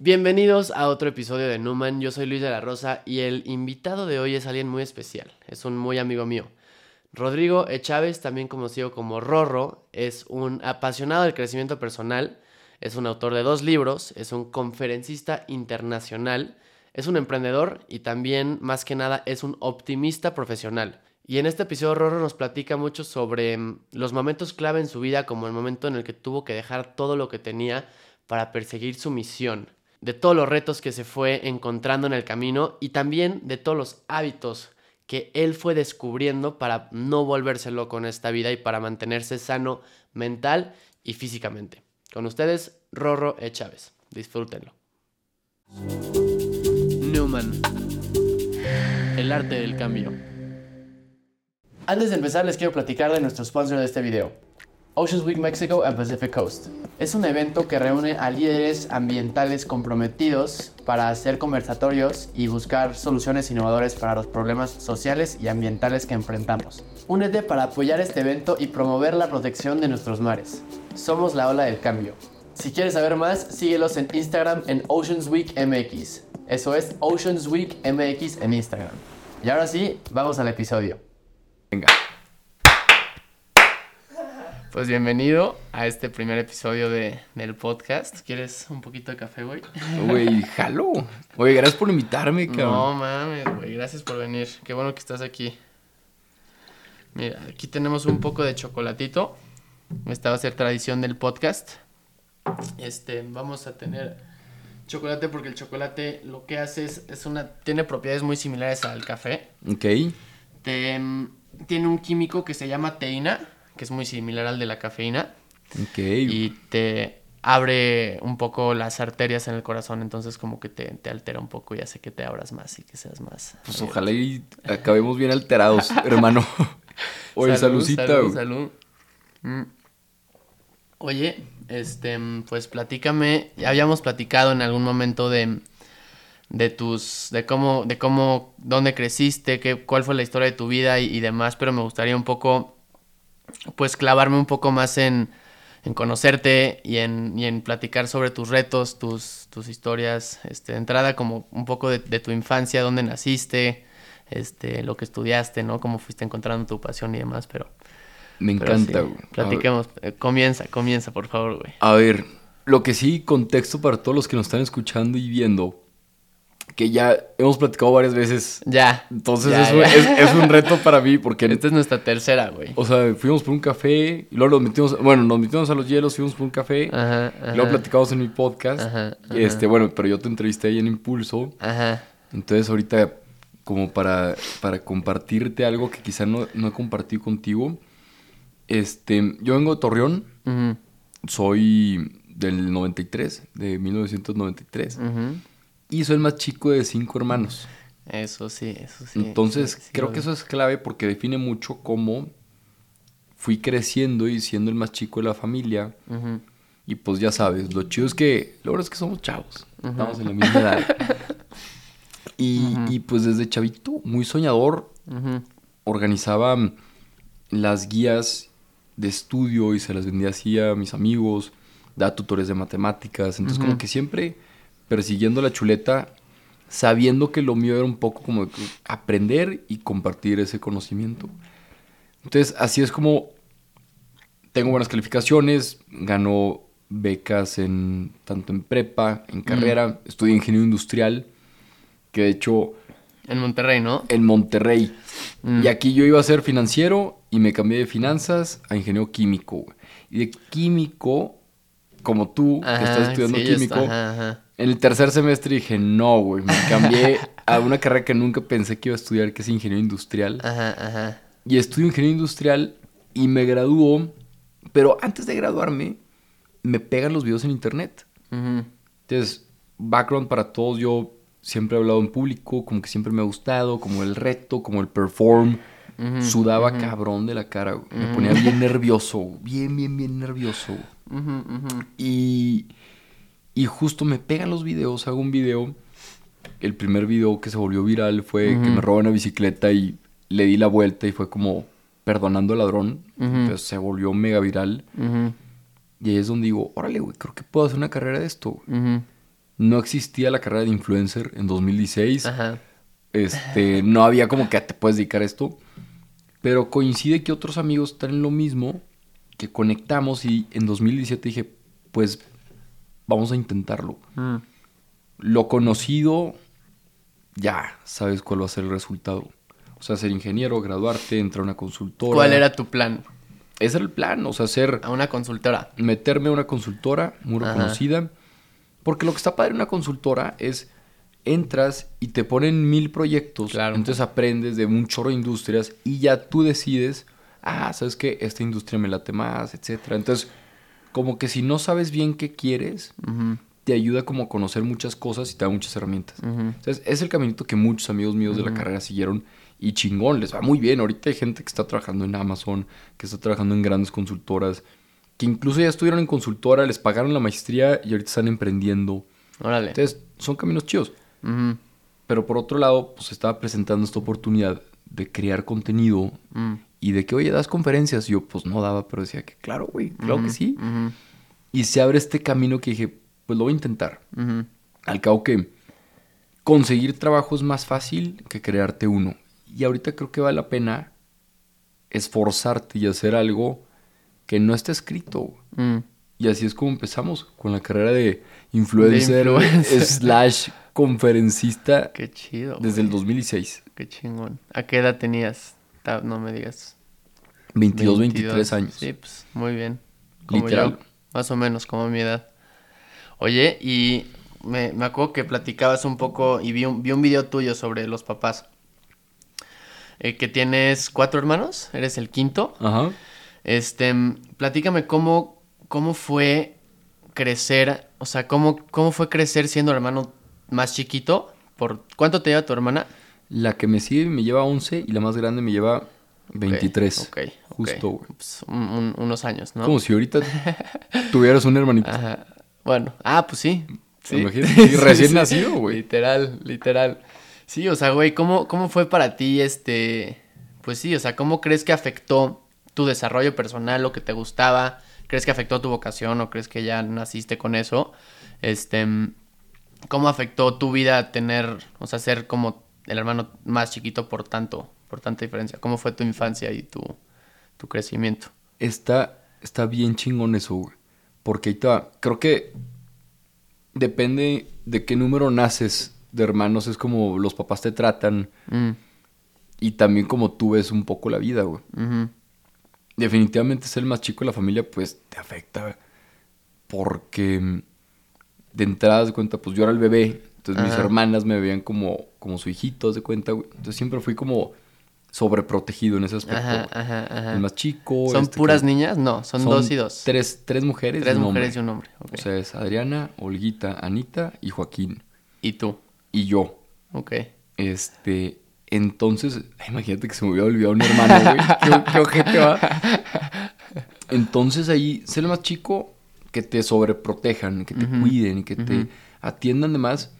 Bienvenidos a otro episodio de Numan. Yo soy Luis de la Rosa y el invitado de hoy es alguien muy especial. Es un muy amigo mío. Rodrigo E. Chávez, también conocido como Rorro, es un apasionado del crecimiento personal, es un autor de dos libros, es un conferencista internacional, es un emprendedor y también, más que nada, es un optimista profesional. Y en este episodio Rorro nos platica mucho sobre mm, los momentos clave en su vida, como el momento en el que tuvo que dejar todo lo que tenía para perseguir su misión de todos los retos que se fue encontrando en el camino y también de todos los hábitos que él fue descubriendo para no volverse loco en esta vida y para mantenerse sano mental y físicamente. Con ustedes, Rorro E. Chávez. Disfrútenlo. Newman. El arte del cambio. Antes de empezar, les quiero platicar de nuestro sponsor de este video. Oceans Week Mexico and Pacific Coast. Es un evento que reúne a líderes ambientales comprometidos para hacer conversatorios y buscar soluciones innovadoras para los problemas sociales y ambientales que enfrentamos. Únete para apoyar este evento y promover la protección de nuestros mares. Somos la ola del cambio. Si quieres saber más, síguelos en Instagram en Oceans Week MX. Eso es Oceans Week MX en Instagram. Y ahora sí, vamos al episodio. Venga. Pues bienvenido a este primer episodio de, del podcast. ¿Quieres un poquito de café, güey? Güey, jalo. Oye, gracias por invitarme, No cabrón. mames, güey. Gracias por venir. Qué bueno que estás aquí. Mira, aquí tenemos un poco de chocolatito. Esta va a ser tradición del podcast. Este, vamos a tener chocolate porque el chocolate lo que hace es, es una tiene propiedades muy similares al café. Ok. Te, mm, tiene un químico que se llama teína, que es muy similar al de la cafeína Ok. y te abre un poco las arterias en el corazón, entonces como que te, te altera un poco y hace que te abras más y que seas más. Pues ojalá y acabemos bien alterados, hermano. Oye, salud. Mm. Oye, este, pues platícame, ya habíamos platicado en algún momento de, de tus, de cómo, de cómo, dónde creciste, qué, cuál fue la historia de tu vida y, y demás, pero me gustaría un poco, pues clavarme un poco más en, en conocerte y en, y en platicar sobre tus retos, tus, tus historias, este, de entrada como un poco de, de tu infancia, dónde naciste, este, lo que estudiaste, ¿no? Cómo fuiste encontrando tu pasión y demás, pero... Me encanta, güey. Platiquemos. Eh, Comienza, comienza, por favor, güey. A ver, lo que sí, contexto para todos los que nos están escuchando y viendo, que ya hemos platicado varias veces. Ya. Entonces Ya, es, un- ya. es- es un reto para mí porque, Esta es nuestra tercera, güey. o sea, fuimos por un café y luego nos metimos, bueno, nos metimos a los hielos, fuimos por un café. Ajá, y Luego ajá. platicamos en mi podcast. Ajá, ajá. Este, bueno, pero yo te entrevisté ahí en Impulso. Ajá. Entonces ahorita, como para, para compartirte algo que quizá no, no he compartido contigo, este, yo vengo de Torreón, Ujú, soy del 93, de 1993, ujú. Y soy el más chico de cinco hermanos. Eso sí, eso sí. Entonces, sí, sí creo que eso es clave porque define mucho cómo fui creciendo y siendo el más chico de la familia. Y pues ya sabes, lo chido es que, lo verdad es que somos chavos. Estamos en la misma edad. y, y, pues desde chavito, muy soñador, organizaba las guías de estudio y se las vendía así a mis amigos, daba tutores de matemáticas. Entonces, como que siempre persiguiendo la chuleta, sabiendo que lo mío era un poco como aprender y compartir ese conocimiento. Entonces, así es como tengo buenas calificaciones, gano becas en tanto en prepa, en carrera, estudié ingeniería industrial, que de hecho En Monterrey, ¿no? en Monterrey. Mm. Y aquí yo iba a ser financiero y me cambié de finanzas a ingeniero químico. Y de químico, como tú, que estás estudiando sí, químico, est- ajá, ajá. En el tercer semestre dije, no, güey, me cambié a una carrera que nunca pensé que iba a estudiar, que es ingeniero industrial. Ajá, ajá. Y estudio ingeniería industrial y me graduó, pero antes de graduarme, me pegan los videos en internet. Ujú, Entonces, background para todos, yo siempre he hablado en público, como que siempre me ha gustado, como el reto, como el perform. Sudaba cabrón de la cara, güey. me ponía bien nervioso, bien, bien, bien nervioso. Y, y justo me pegan los videos, hago un video. El primer video que se volvió viral fue que me roban una bicicleta y le di la vuelta y fue como perdonando al ladrón. Entonces se volvió mega viral. Y ahí es donde digo, órale, güey, creo que puedo hacer una carrera de esto. güey". ujú. no existía la carrera de influencer en 2016. Ajá. Este, no había como que te puedes dedicar a esto. Pero coincide que otros amigos están en lo mismo, que conectamos y en 2017 dije, pues vamos a intentarlo. Mm. Lo conocido, ya sabes cuál va a ser el resultado. O sea, ser ingeniero, graduarte, entrar a una consultora. ¿Cuál era tu plan? Ese era el plan, o sea, ser, A una consultora. meterme a una consultora muy Ajá. reconocida. Porque lo que está padre en una consultora es, entras y te ponen mil proyectos. Claro. Entonces aprendes de un chorro de industrias y ya tú decides, ah, ¿sabes qué? Esta industria me late más, etcétera. Entonces, como que si no sabes bien qué quieres, te ayuda como a conocer muchas cosas y te da muchas herramientas. Entonces, es el caminito que muchos amigos míos de la carrera siguieron y chingón, les va muy bien. Ahorita hay gente que está trabajando en Amazon, que está trabajando en grandes consultoras, que incluso ya estuvieron en consultora, les pagaron la maestría y ahorita están emprendiendo. Órale. Entonces, son caminos chidos. Pero por otro lado, pues estaba presentando esta oportunidad de crear contenido mm, y de que, oye, das conferencias. Y yo, pues no daba, pero decía que, claro, güey, claro que sí. Y se abre este camino que dije, pues lo voy a intentar. Al cabo que conseguir trabajo es más fácil que crearte uno. Y ahorita creo que vale la pena esforzarte y hacer algo que no está escrito. Mm. Y así es como empezamos con la carrera de influencer, De influencer. slash conferencista Qué chido. desde el güey. 2016. Qué chingón. ¿A qué edad tenías? No me digas. 22, 22. 23 años. Sí, pues muy bien. Como Literal. yo, más o menos como mi edad. Oye, y me, me acuerdo que platicabas un poco y vi un, vi un video tuyo sobre los papás. Eh, que tienes cuatro hermanos, eres el quinto. Ajá. Este, platícame cómo, cómo fue crecer, o sea, cómo, cómo fue crecer siendo hermano más chiquito. ¿Por cuánto te lleva tu hermana? La que me sigue me lleva 11 y la más grande me lleva 23. Ok, Justo, güey. Pues, un- un- unos años, ¿no? Como si ahorita tuvieras un hermanito. Ajá. Bueno, ah, pues sí. sí. Imagínate, Sí, recién sí. nacido, güey. Literal, literal. Sí, o sea, güey, ¿cómo, ¿cómo fue para ti este... Pues sí, o sea, ¿cómo crees que afectó tu desarrollo personal, lo que te gustaba? ¿Crees que afectó tu vocación o crees que ya naciste con eso? Este... ¿Cómo afectó tu vida tener, o sea, ser como el hermano más chiquito por tanto, por tanta diferencia? ¿Cómo fue tu infancia y tu, tu crecimiento? Está, está bien chingón eso, güey. Porque ahí te va. Creo que depende de qué número naces de hermanos. Es como los papás te tratan. Mm, Y también como tú ves un poco la vida, güey. Definitivamente ser el más chico de la familia, pues te afecta. Porque de entrada de cuenta, pues yo era el bebé. Entonces mis hermanas me veían como, como su hijito, de cuenta, güey. Entonces siempre fui como sobreprotegido en ese aspecto. Ajá, ajá, ajá. El más chico. ¿Son este, que- puras niñas? No, son, dos y dos. Tres, tres mujeres Tres y un mujeres y hombre. un hombre. ok. O sea, es Adriana, Olguita, Anita y Joaquín. y tú. Y yo. Ok. Este. Entonces, ay, imagínate que se me hubiera olvidado un hermano, güey. ¿Qué, qué ojete va. Entonces ahí, ser el más chico, que te sobreprotejan, que te Ujú, cuiden, que te atiendan de más,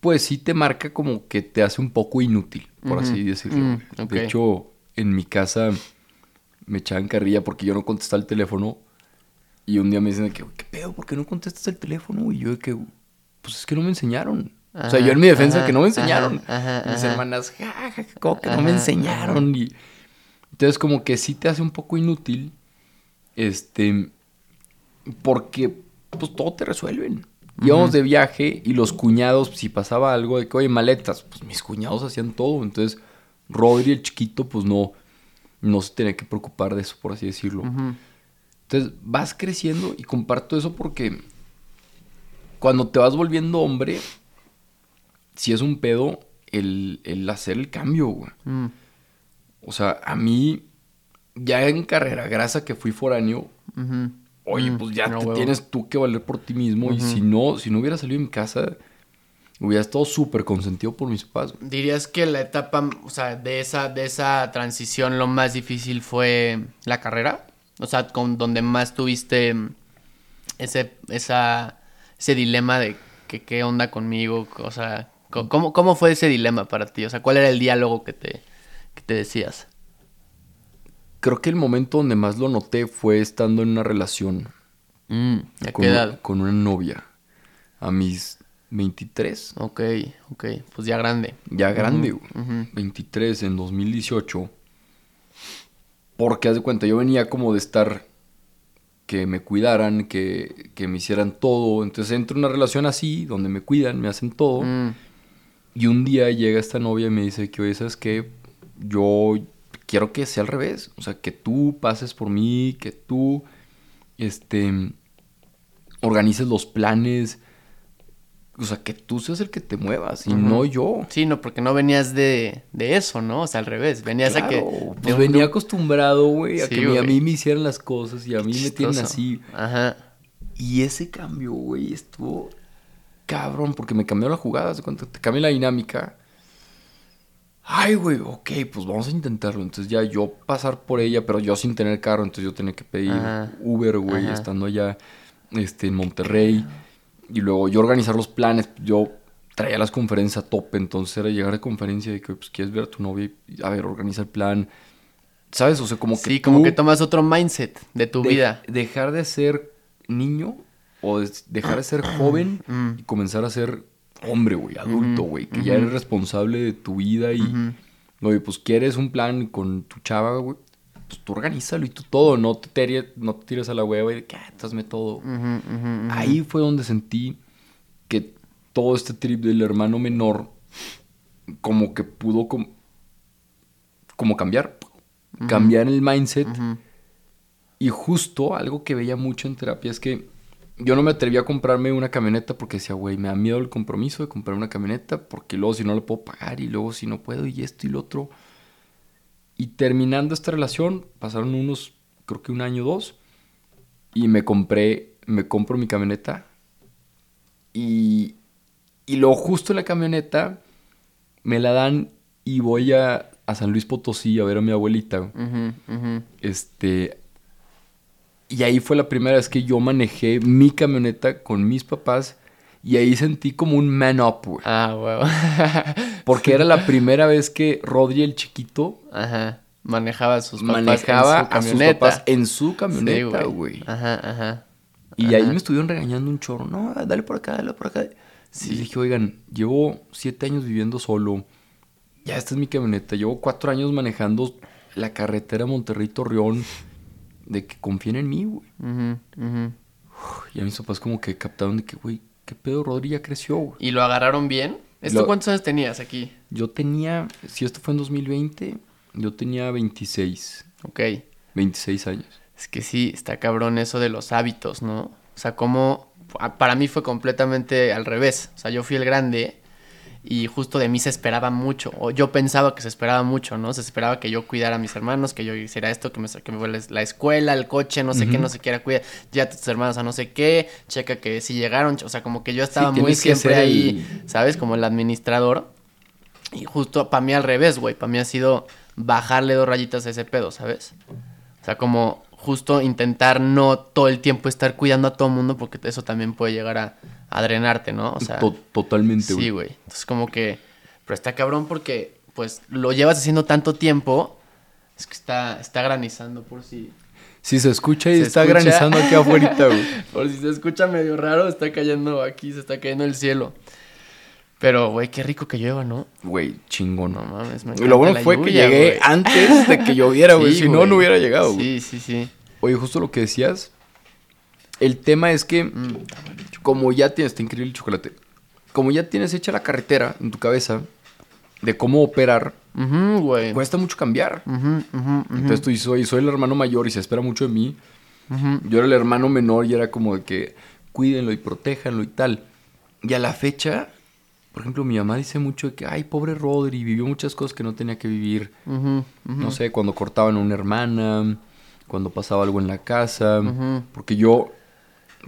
pues sí te marca como que te hace un poco inútil, por así decirlo. mm. De hecho, en mi casa me echaban carrilla porque yo no contestaba el teléfono. Y un día me dicen que, ¿qué pedo? ¿Por qué no contestas el teléfono? Y yo de que, pues es que no me enseñaron. o sea, yo en mi defensa ajá, que no me enseñaron. ajá, Mis hermanas, ja, ja, ¿cómo que no me enseñaron? Y entonces como que sí te hace un poco inútil, este, porque pues todo te resuelven. Íbamos de viaje y los cuñados, si pasaba algo de que, oye, maletas, pues mis cuñados hacían todo. Entonces, Rodri, el chiquito, pues no, no se tenía que preocupar de eso, por así decirlo. Entonces vas creciendo y comparto eso porque cuando te vas volviendo hombre, si es un pedo el, el hacer el cambio, güey. mm, O sea, a mí, ya en carrera, gracias a que fui foráneo. Oye, Mm, pues ya no, te huevo. tienes tú que valer por ti mismo. Y si no, si no hubiera salido en casa, hubiera estado súper consentido por mis papás. güey. ¿Dirías que la etapa, o sea, de esa, de esa transición lo más difícil fue la carrera? O sea, con donde más tuviste ese, esa, ese dilema de que qué onda conmigo, o sea, ¿cómo, ¿cómo fue ese dilema para ti? O sea, ¿cuál era el diálogo que te, que te decías? Creo que el momento donde más lo noté fue estando en una relación. Mm, ¿A con, qué edad? con una novia. A mis 23. Ok, ok. Pues ya grande. Ya grande, güey. ujú. 23 en 2018. Porque haz de cuenta, yo venía como de estar que me cuidaran, que, que me hicieran todo. Entonces entro en una relación así, donde me cuidan, me hacen todo. Mm, Y un día llega esta novia y me dice que, oye, ¿sabes qué? Yo quiero que sea al revés. O sea, que tú pases por mí, que tú, este, organices los planes. O sea, que tú seas el que te muevas y no yo. Sí, no, porque no venías de, de eso, ¿no? O sea, al revés. Venías a que. Pues un- venía acostumbrado, güey, a Sí, que a mí me hicieran las cosas y a mí me tienen así. Ajá. Y ese cambio, güey, estuvo cabrón, porque me cambió la jugada. ¿se cuenta? Te cambia la dinámica. Ay, güey, ok, pues vamos a intentarlo. Entonces ya yo pasar por ella, pero yo sin tener carro, entonces yo tenía que pedir Ajá. Uber, güey, Ajá. estando allá este, en Monterrey. Y luego yo organizar los planes, yo traía las conferencias a tope, entonces era llegar de conferencia y que, pues, quieres ver a tu novia y, a ver, organiza el plan. ¿Sabes? O sea, como que sí, como que tomas otro mindset de tu de- vida. Dejar de ser niño o de- dejar de ser joven Mm. y comenzar a ser hombre, güey, adulto, güey, que ya eres responsable de tu vida y, oye, pues quieres un plan con tu chava, güey, pues tú organízalo y tú todo, no te, tire- no te tires a la hueva y de que, ah, hazme todo. Ahí fue donde sentí que todo este trip del hermano menor como que pudo com- como cambiar, cambiar el mindset. Y justo algo que veía mucho en terapia es que yo no me atreví a comprarme una camioneta porque decía, güey, me da miedo el compromiso de comprar una camioneta porque luego si no la puedo pagar y luego si no puedo y esto y lo otro. Y terminando esta relación, pasaron unos, creo que un año o dos, y me compré, me compro mi camioneta. Y, y luego justo en la camioneta me la dan y voy a, a San Luis Potosí a ver a mi abuelita. Este. Y ahí fue la primera vez que yo manejé mi camioneta con mis papás. Y ahí sentí como un man up, güey. Ah, huevo. Porque era la primera vez que Rodri, el chiquito, Ajá. Manejaba a sus papás manejaba en su a sus camioneta. papás en su Sí, camioneta, güey. Ajá, ajá. y ahí me estuvieron regañando un chorro. No, dale por acá, dale por acá. Sí. Y dije, oigan, llevo siete años viviendo solo. Ya esta es mi camioneta. Llevo cuatro años manejando la carretera Monterrey-Torreón. De que confíen en mí, güey. Ujú, ujú. Y a mis papás como que captaron de que, güey, ¿qué pedo? Rodri ya creció, güey. ¿Y lo agarraron bien? ¿Esto Lo- cuántos años tenías aquí? Yo tenía, si esto fue en 2020, yo tenía 26, Ok. 26 años. Es que sí, está cabrón eso de los hábitos, ¿no? O sea, como para mí fue completamente al revés. O sea, yo fui el grande y justo de mí se esperaba mucho. O yo pensaba que se esperaba mucho, ¿no? Se esperaba que yo cuidara a mis hermanos, que yo hiciera esto, que me, que me la escuela, el coche, no sé qué, no sé qué era, cuida ya a tus hermanos a no sé qué, checa que si llegaron, o sea, como que yo estaba muy siempre el- ahí, ¿sabes? Como el administrador. Y justo para mí al revés, güey. Para mí ha sido bajarle dos rayitas a ese pedo, ¿sabes? O sea, como justo intentar no todo el tiempo estar cuidando a todo el mundo porque eso también puede llegar a, a drenarte, ¿no? O sea, To- totalmente, güey. sí, güey. Entonces como que... Pero está cabrón porque pues lo llevas haciendo tanto tiempo. Es que está, está granizando por si... Si se escucha y ¿Se está escucha? granizando aquí afuera, güey. Por si se escucha medio raro, está cayendo aquí, se está cayendo el cielo. Pero, güey, qué rico que llueva, ¿no? Güey, chingón. No mames, me lo bueno fue que lluvia, llegué güey. antes de que lloviera, güey. Sí, si no, güey. no hubiera llegado, güey. Sí, sí, sí. Oye, justo lo que decías. El tema es que, Mm, como ya tienes, está increíble el chocolate. Como ya tienes hecha la carretera en tu cabeza de cómo operar, Ujú, güey. cuesta mucho cambiar. Ujú, ujú, ujú, Entonces tú oye, soy el hermano mayor y se espera mucho de mí. Yo era el hermano menor y era como de que cuídenlo y protéjanlo y tal. Y a la fecha, por ejemplo, mi mamá dice mucho de que, ay, pobre Rodri, vivió muchas cosas que no tenía que vivir. Ujú. No sé, cuando cortaban a una hermana, cuando pasaba algo en la casa. Porque yo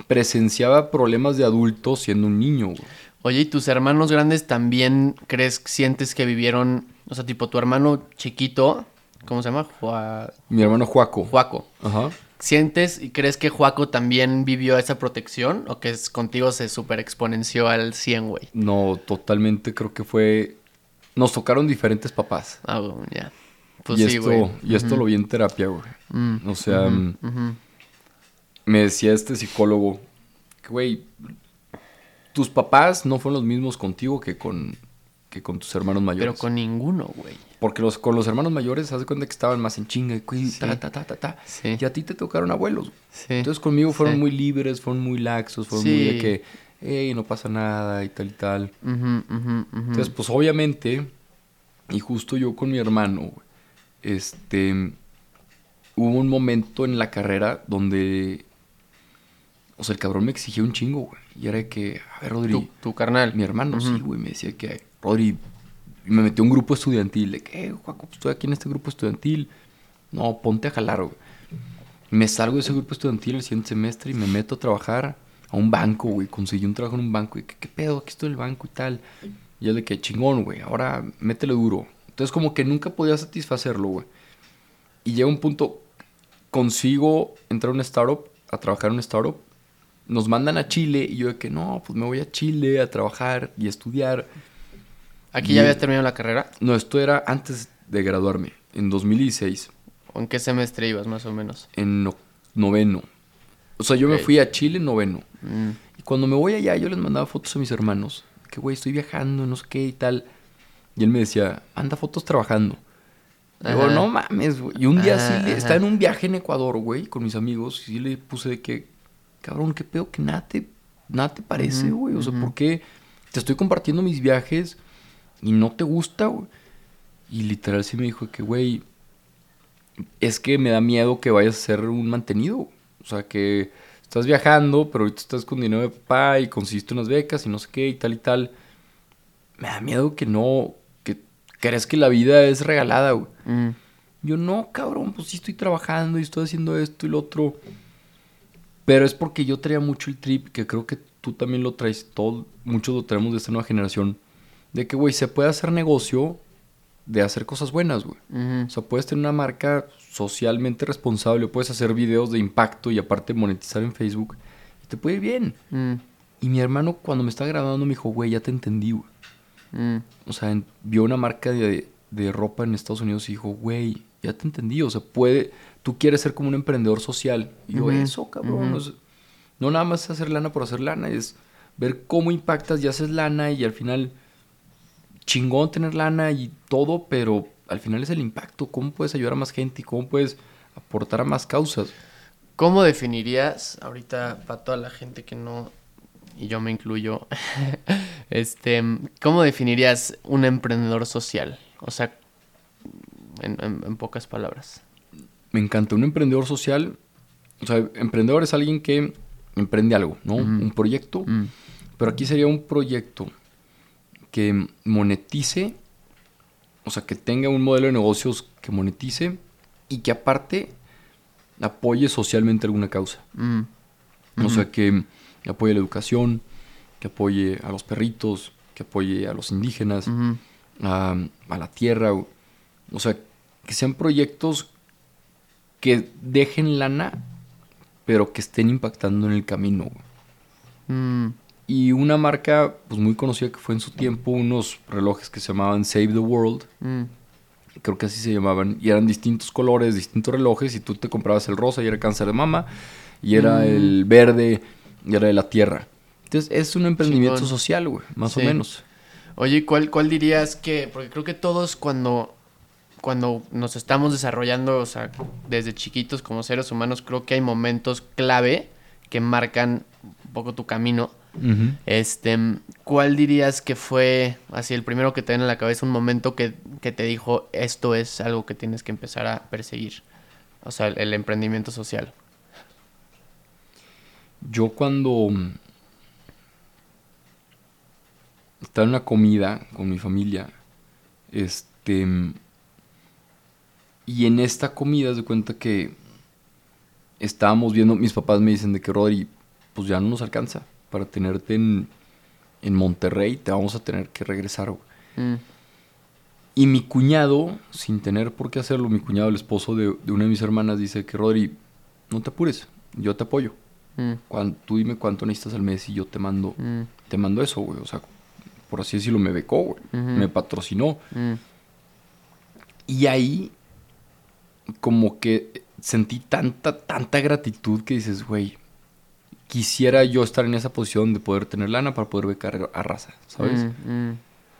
presenciaba problemas de adultos siendo un niño. güey. Oye, ¿y tus hermanos grandes también crees, sientes que vivieron, o sea, tipo tu hermano chiquito, ¿cómo se llama? Jua- Mi hermano Juaco. Juaco. Ajá. ¿Sientes y crees que Juaco también vivió esa protección o que es, contigo se super exponenció al 100, güey? No, totalmente creo que fue... Nos tocaron diferentes papás. Ah, güey, ya. Pues y sí, esto, güey. y esto lo vi en terapia, güey. Mm, O sea, mm, me decía este psicólogo que, güey, tus papás no fueron los mismos contigo que con, que con tus hermanos mayores. Pero con ninguno, güey. Porque los, con los hermanos mayores, haz de cuenta que estaban más en chinga, güey, Sí. ta, ta, ta, ta, ta. Sí. Y a ti te tocaron abuelos. Sí. Entonces conmigo fueron muy libres, fueron muy laxos, fueron muy de que, hey, no pasa nada y tal y tal. Ujú, ujú, ujú. Entonces, pues obviamente, y justo yo con mi hermano, güey, este, hubo un momento en la carrera donde, o sea, el cabrón me exigía un chingo, güey. Y era de que, a ver, Rodri, tu, tu carnal. mi hermano, sí, güey, me decía que, Rodri, me metió un grupo estudiantil, de que, eh, Juaco, pues, estoy aquí en este grupo estudiantil. No, ponte a jalar, güey. Me salgo de ese grupo estudiantil el siguiente semestre y me meto a trabajar a un banco, güey. Conseguí un trabajo en un banco y que, ¿qué pedo? Aquí estoy en el banco y tal. Y yo de que, chingón, güey, ahora métele duro. Entonces, como que nunca podía satisfacerlo, güey. Y llega un punto, consigo entrar a una startup, a trabajar en una startup. Nos mandan a Chile y yo de que, no, pues me voy a Chile a trabajar y a estudiar. ¿Aquí Y- ya habías terminado la carrera? No, esto era antes de graduarme, en 2016, ¿O en qué semestre ibas, más o menos? en no- noveno. O sea, yo me Ok. fui a Chile en noveno. Mm. Y cuando me voy allá, yo les mandaba fotos a mis hermanos. Que, güey, estoy viajando, no sé qué y tal. Y él me decía, anda fotos trabajando. Digo, Ajá. no mames, güey. Y un día sí, Ajá, ajá. estaba en un viaje en Ecuador, güey, con mis amigos. Y sí le puse de que, cabrón, qué pedo que nada te, nada te parece, güey. O sea. ¿por qué te estoy compartiendo mis viajes y no te gusta, güey? Y literal sí me dijo que, güey, es que me da miedo que vayas a ser un mantenido. O sea, que estás viajando, pero ahorita estás con dinero de papá y conseguiste unas becas y no sé qué y tal y tal. Me da miedo que no, que crees que la vida es regalada, güey. Mm. Yo no, cabrón, pues sí estoy trabajando y estoy haciendo esto y lo otro. Pero es porque yo traía mucho el trip, que creo que tú también lo traes, todo, muchos lo traemos de esta nueva generación, de que, güey, se puede hacer negocio de hacer cosas buenas, güey. Ujú. O sea, puedes tener una marca socialmente responsable, puedes hacer videos de impacto y aparte monetizar en Facebook y te puede ir bien. Mm. Y mi hermano cuando me estaba grabando me dijo, güey, ya te entendí, güey. Mm. O sea, en- vio una marca de, de ropa en Estados Unidos y dijo, güey, ya te entendí. O sea, puede, tú quieres ser como un emprendedor social. Y yo, eso, cabrón. ujú. o sea, no nada más es hacer lana por hacer lana, es ver cómo impactas y haces lana y al final chingón tener lana y todo, pero al final es el impacto. ¿Cómo puedes ayudar a más gente y cómo puedes aportar a más causas? ¿Cómo definirías, ahorita para toda la gente que no, y yo me incluyo, este, ¿cómo definirías un emprendedor social? O sea, en, en- en pocas palabras. Me encanta. Un emprendedor social, o sea, emprendedor es alguien que emprende algo, ¿no? Un proyecto. Mm. Pero aquí sería un proyecto que monetice, o sea, que tenga un modelo de negocios que monetice y que aparte apoye socialmente alguna causa. Mm. O sea, que apoye la educación, que apoye a los perritos, que apoye a los indígenas, a la tierra. O o sea, que sean proyectos que dejen lana, pero que estén impactando en el camino. Y una marca pues muy conocida que fue en su tiempo unos relojes que se llamaban Save the World, Mm. creo que así se llamaban, y eran distintos colores, distintos relojes, y tú te comprabas el rosa y era cáncer de mama, y era Mm. el verde y era de la tierra. Entonces es un emprendimiento social, güey, más Sí. o menos. Oye, ¿cuál, ¿cuál dirías que, porque creo que todos cuando, cuando nos estamos desarrollando, o sea, desde chiquitos como seres humanos, creo que hay momentos clave que marcan un poco tu camino. Este, ¿cuál dirías que fue así el primero que te viene a la cabeza, un momento que, que te dijo esto es algo que tienes que empezar a perseguir? O sea, el, el emprendimiento social. Yo cuando mm, estaba en una comida con mi familia, este, mm, y en esta comida se cuenta que estábamos viendo, mis papás me dicen de que Rodri, pues ya no nos alcanza para tenerte en, en Monterrey, te vamos a tener que regresar. güey". Mm, Y mi cuñado, sin tener por qué hacerlo, mi cuñado, el esposo de, de una de mis hermanas, dice que Rodri, no te apures, yo te apoyo. mm, tú dime cuánto necesitas al mes y yo te mando, mm, te mando eso, güey. O sea, por así decirlo, me becó, güey. Me patrocinó. mm, Y ahí, como que sentí tanta, tanta gratitud que dices, güey, quisiera yo estar en esa posición de poder tener lana para poder becar a raza, ¿sabes? Mm, mm,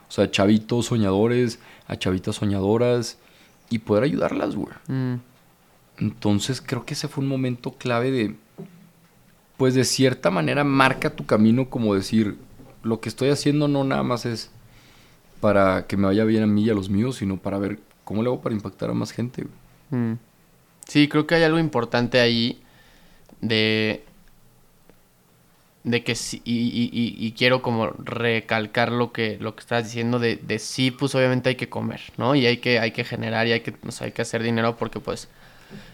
O sea, chavitos soñadores, a chavitas soñadoras y poder ayudarlas, güey. mm. Entonces creo que ese fue un momento clave de, pues de cierta manera marca tu camino como decir, lo que estoy haciendo no nada más es para que me vaya bien a mí y a los míos, sino para ver cómo le hago para impactar a más gente. güey. Sí, creo que hay algo importante ahí de de que sí, y, y- y- y quiero como recalcar lo que lo que estás diciendo de, de sí, pues obviamente hay que comer, ¿no? Y hay que hay que generar y hay que o sea, hay que hacer dinero porque pues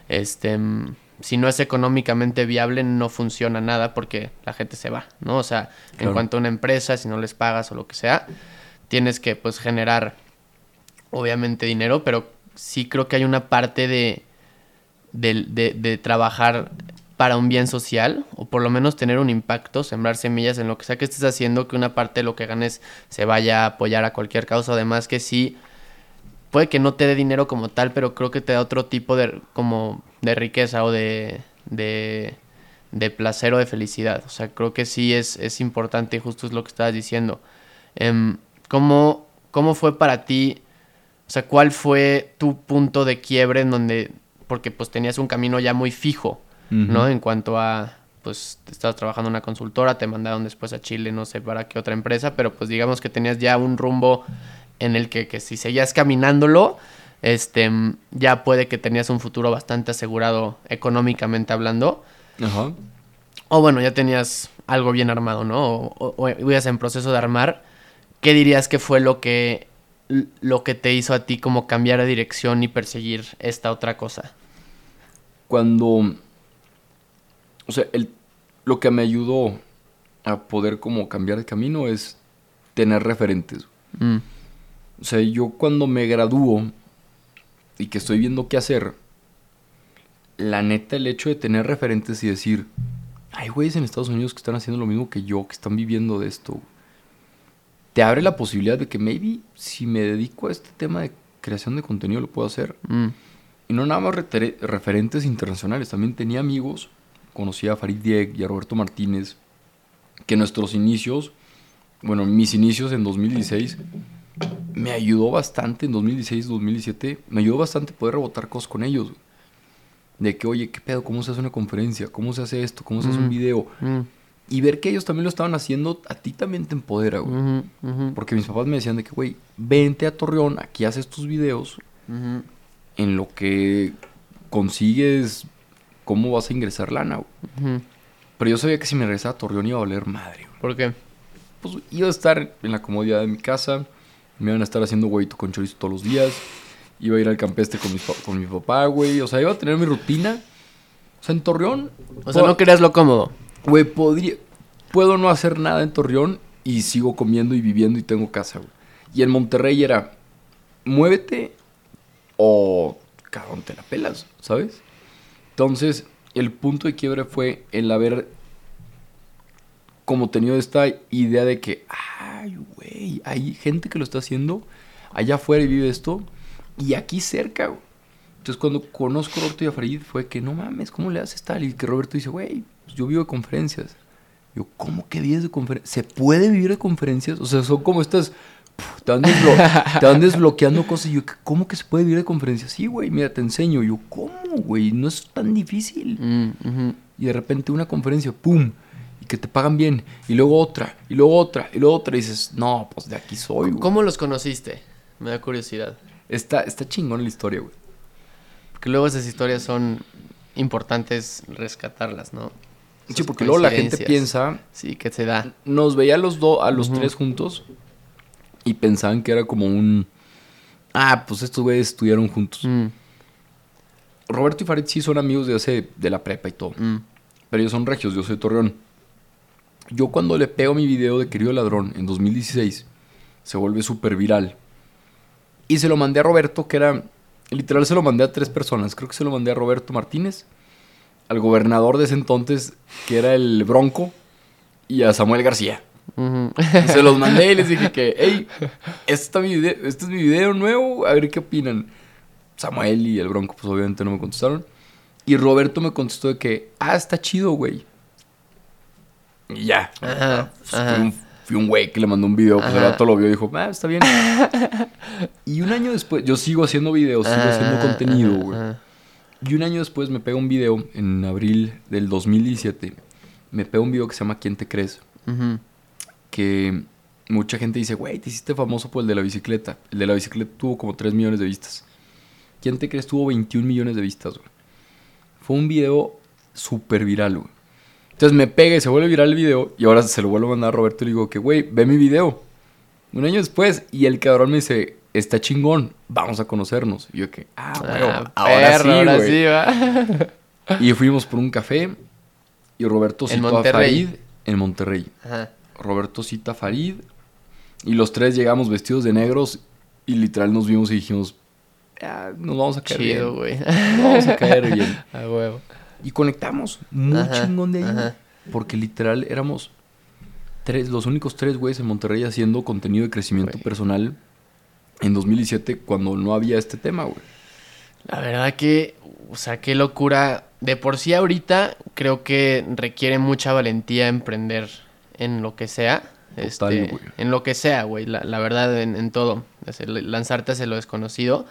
este mm, si no es económicamente viable no funciona nada porque la gente se va, ¿no? O sea, en cuanto a una empresa, si no les pagas o lo que sea, tienes que pues generar obviamente dinero, pero sí creo que hay una parte de, de, de trabajar para un bien social, o por lo menos tener un impacto, sembrar semillas en lo que sea que estés haciendo, que una parte de lo que ganes se vaya a apoyar a cualquier causa, además que sí, puede que no te dé dinero como tal, pero creo que te da otro tipo de, como de riqueza o de, de, de placer o de felicidad. O sea, creo que sí es, es importante y justo es lo que estabas diciendo. Em, ¿cómo, ¿Cómo fue para ti? O sea, ¿cuál fue tu punto de quiebre en donde, porque pues tenías un camino ya muy fijo, ¿no? En cuanto a, pues estabas trabajando en una consultora, te mandaron después a Chile, no sé para qué otra empresa, pero pues digamos que tenías ya un rumbo en el que, que si seguías caminándolo, este, ya puede que tenías un futuro bastante asegurado económicamente hablando. Ajá. O bueno, ya tenías algo bien armado, ¿no? O, o- o ibas en proceso de armar. ¿Qué dirías que fue lo que, lo que te hizo a ti como cambiar de dirección y perseguir esta otra cosa? Cuando, o sea, el, lo que me ayudó a poder como cambiar de camino es tener referentes. Mm, O sea, yo cuando me gradúo y que estoy viendo qué hacer, la neta, el hecho de tener referentes y decir, hay güeyes en Estados Unidos que están haciendo lo mismo que yo, que están viviendo de esto, te abre la posibilidad de que maybe si me dedico a este tema de creación de contenido lo puedo hacer. mm, Y no nada más referentes internacionales, también tenía amigos, conocí a Farid Diek y a Roberto Martínez, que nuestros inicios, bueno, mis inicios en 2016, me ayudó bastante en 2016, 2017, me ayudó bastante poder rebotar cosas con ellos. De que, oye, ¿qué pedo? ¿Cómo se hace una conferencia? ¿Cómo se hace esto? ¿Cómo se hace un Mm. video? mm, Y ver que ellos también lo estaban haciendo, a ti también te empodera, güey. ujú, ujú, Porque mis papás me decían de que, güey, vente a Torreón, aquí haces tus videos, ujú. en lo que consigues cómo vas a ingresar lana. güey. Ujú. Pero yo sabía que si me regresaba a Torreón iba a valer madre. güey. ¿Por qué? Pues iba a estar en la comodidad de mi casa, me iban a estar haciendo huevito con chorizo todos los días, iba a ir al campestre con, mis con mi papá, güey. O sea, iba a tener mi rutina. O sea, en Torreón, O sea, no querías lo cómodo. güey, podría, puedo no hacer nada en Torreón y sigo comiendo y viviendo y tengo casa, güey. Y en Monterrey era, muévete o cabrón, te la pelas, ¿sabes? Entonces, el punto de quiebre fue el haber como tenido esta idea de que, ay, güey, hay gente que lo está haciendo allá afuera y vive esto y aquí cerca. Entonces, cuando conozco a Roberto y a fue que no mames, ¿cómo le haces tal? Y que Roberto dice, güey, pues yo vivo de conferencias. Yo, ¿cómo que vives de conferencias? ¿Se puede vivir de conferencias? O sea, son como estas. Te van, desblo- te van desbloqueando cosas. Y yo, ¿cómo que se puede vivir de conferencias? Sí, güey, mira, te enseño. yo, ¿cómo, güey? No es tan difícil. Mm. Y de repente una conferencia, ¡pum! Y que te pagan bien. Y luego otra, y luego otra, y luego otra. Y dices, no, pues de aquí soy, güey. ¿Cómo los conociste? Me da curiosidad. Está, está chingón la historia, güey. Porque luego esas historias son importantes rescatarlas, ¿no? Sí, porque luego la gente piensa, Sí, que se da. nos veía a los dos, a los tres juntos y pensaban que era como un ah, pues estos güeyes estudiaron juntos. Mm, Roberto y Farid sí son amigos de hace de la prepa y todo, mm, pero ellos son regios, yo soy Torreón. Yo cuando le pego mi video de Querido Ladrón en 2016 se vuelve súper viral. Y se lo mandé a Roberto, que era literal se lo mandé a tres personas, creo que se lo mandé a Roberto Martínez, al gobernador de ese entonces, que era el Bronco, y a Samuel García. Ujú. Y se los mandé y les dije que, hey, este, este es mi video nuevo, a ver qué opinan. Samuel y el Bronco, pues obviamente no me contestaron. Y Roberto me contestó de que, ah, está chido, güey. Y ya. Ajá, Pues, ajá. Fui un, fui un güey que le mandó un video, pues el Ajá. vato lo vio y dijo, ah, está bien. y un año después, yo sigo haciendo videos, sigo haciendo Ajá, contenido, güey. Y un año después me pega un video, en abril del 2017, me pega un video que se llama ¿Quién te crees? Ujú. Que mucha gente dice, güey, te hiciste famoso por el de la bicicleta. El de la bicicleta tuvo como 3 millones de vistas. ¿Quién te crees? Tuvo 21 millones de vistas, güey. Fue un video súper viral, güey. Entonces me pega y se vuelve viral el video y ahora se lo vuelvo a mandar a Roberto y le digo que, güey, ve mi video. Un año después y el cabrón me dice, está chingón, vamos a conocernos. Y yo que, ah, Ah, ahora perro, sí, ahora sí, va. Y fuimos por un café y Roberto En citó a Monterrey. Farid en Monterrey. Ajá. Roberto cita Farid y los tres llegamos vestidos de negros y literal nos vimos y dijimos, "Ah, nos vamos a caer Chido, bien. Nos vamos a caer bien. A huevo. Y conectamos muy Ajá, chingón de ahí. ajá. Porque literal éramos tres, los únicos tres güeyes en Monterrey haciendo contenido de crecimiento Güey. personal en 2017 cuando no había este tema, güey. La verdad que, o sea, qué locura. De por sí ahorita creo que requiere mucha valentía emprender en lo que sea. Total, este, en lo que sea, güey. La, la verdad, en, en todo. Lanzarte hacia lo desconocido.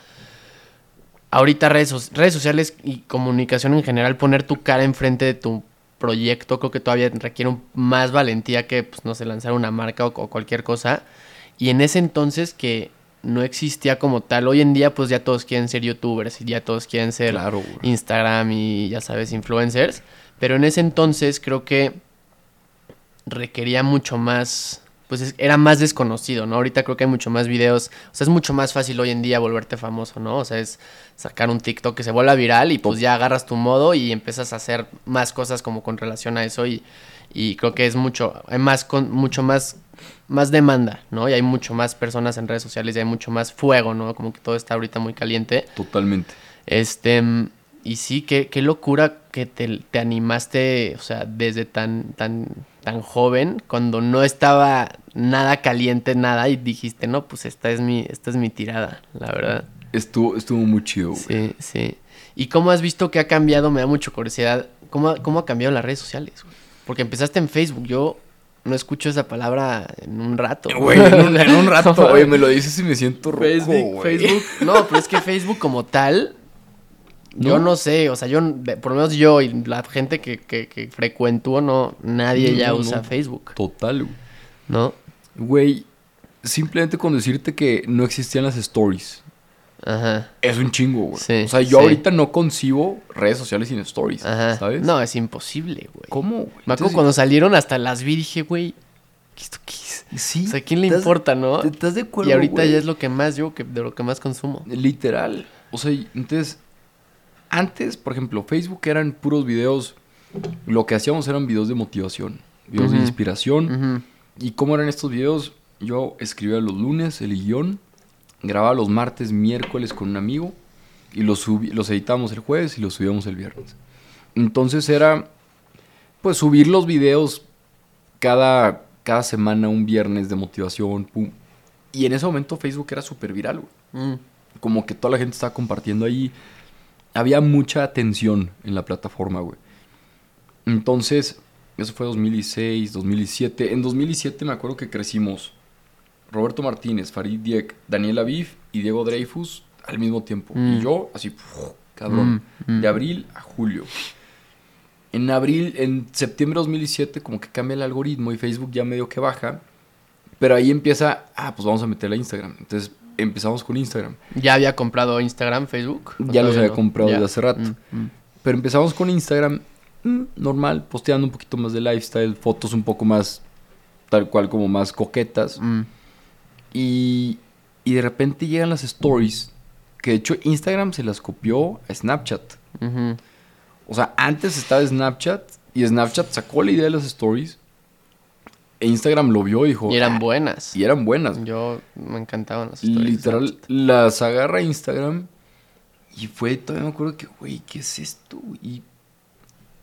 Ahorita redes, so- redes sociales y comunicación en general, poner tu cara enfrente de tu proyecto, creo que todavía requiere un- más valentía que, pues, no sé, lanzar una marca o, o cualquier cosa. Y en ese entonces que no existía como tal. Hoy en día, pues ya todos quieren ser youtubers y ya todos quieren ser Claro. Instagram y ya sabes, influencers. Pero en ese entonces creo que requería mucho más, pues es- era más desconocido, ¿no? Ahorita creo que hay mucho más videos, o sea, es mucho más fácil hoy en día volverte famoso, ¿no? O sea, es sacar un TikTok que se vuelva viral y pues ya agarras tu modo y empiezas a hacer más cosas como con relación a eso y, y creo que es mucho, hay más, con, mucho más, más demanda, ¿no? Y hay mucho más personas en redes sociales y hay mucho más fuego, ¿no? Como que todo está ahorita muy caliente. Totalmente. Este, y sí, qué, qué locura que te, te animaste, o sea, desde tan, tan, tan joven, cuando no estaba nada caliente, nada, y dijiste, no, pues esta es mi, esta es mi tirada, la verdad. Estuvo, estuvo muy chido, güey. Sí, sí. ¿Y cómo has visto que ha cambiado? Me da mucha curiosidad. ¿Cómo, ha- cómo ha cambiado las redes sociales? güey? Porque empezaste en Facebook. Yo no escucho esa palabra en un rato. Güey, en un, en un rato, güey, me lo dices y me siento rojo, Facebook, güey. Facebook. No, pero es que Facebook como tal, yo ¿No? sé, o sea, yo, por lo menos yo y la gente que, que, que frecuento, no, nadie No, ya no, usa. Facebook, Total, güey. ¿no? Güey, simplemente con decirte que no existían las stories. Ajá, Es un chingo, güey. Sí, o sea, yo sí. ahorita no concibo redes sociales sin stories, ajá. ¿sabes? No, es imposible, güey. ¿Cómo, güey? Me acuerdo cuando salieron hasta las vi, dije, güey, ¿qué esto qué es? Sí. O sea, ¿a quién le ¿estás- importa, no? ¿Estás de acuerdo, Y ahorita güey? ya es lo que más yo, que, de lo que más consumo. Literal. O sea, entonces, antes, por ejemplo, Facebook eran puros videos. Lo que hacíamos eran videos de motivación, videos de inspiración. ¿Y cómo eran estos videos? Yo escribía los lunes el guion, grababa los martes, miércoles con un amigo y los, los editábamos el jueves y los subíamos el viernes. Entonces era, pues, subir los videos cada, cada semana, un viernes de motivación, pum. Y en ese momento Facebook era súper viral, güey. Mm. Como que toda la gente estaba compartiendo ahí. Había mucha atención en la plataforma, güey. Entonces, eso fue 2016, 2017. En 2017 me acuerdo que crecimos Roberto Martínez, Farid Diek, Daniel Aviv y Diego Dreyfus al mismo tiempo. Mm. Y yo, así, ¡puf! cabrón, Mm, mm. de abril a julio. En abril, en septiembre de 2017, como que cambia el algoritmo y Facebook ya medio que baja. Pero ahí empieza, ah, pues vamos a meterle a Instagram. Entonces empezamos con Instagram. ¿Ya había comprado Instagram, Facebook? ¿O Ya los había no? comprado Ya. desde hace rato. Mm, mm. Pero empezamos con Instagram, mm, normal, posteando un poquito más de lifestyle, fotos un poco más, tal cual como más coquetas. Y, y de repente llegan las stories, que de hecho Instagram se las copió a Snapchat. O sea, antes estaba Snapchat y Snapchat sacó la idea de las stories. Instagram lo vio y dijo... Y eran "Ah", buenas. Y eran buenas. Yo me encantaban las historias. Literal, las agarra Instagram y fue, todavía me acuerdo que, güey, ¿qué es esto? Y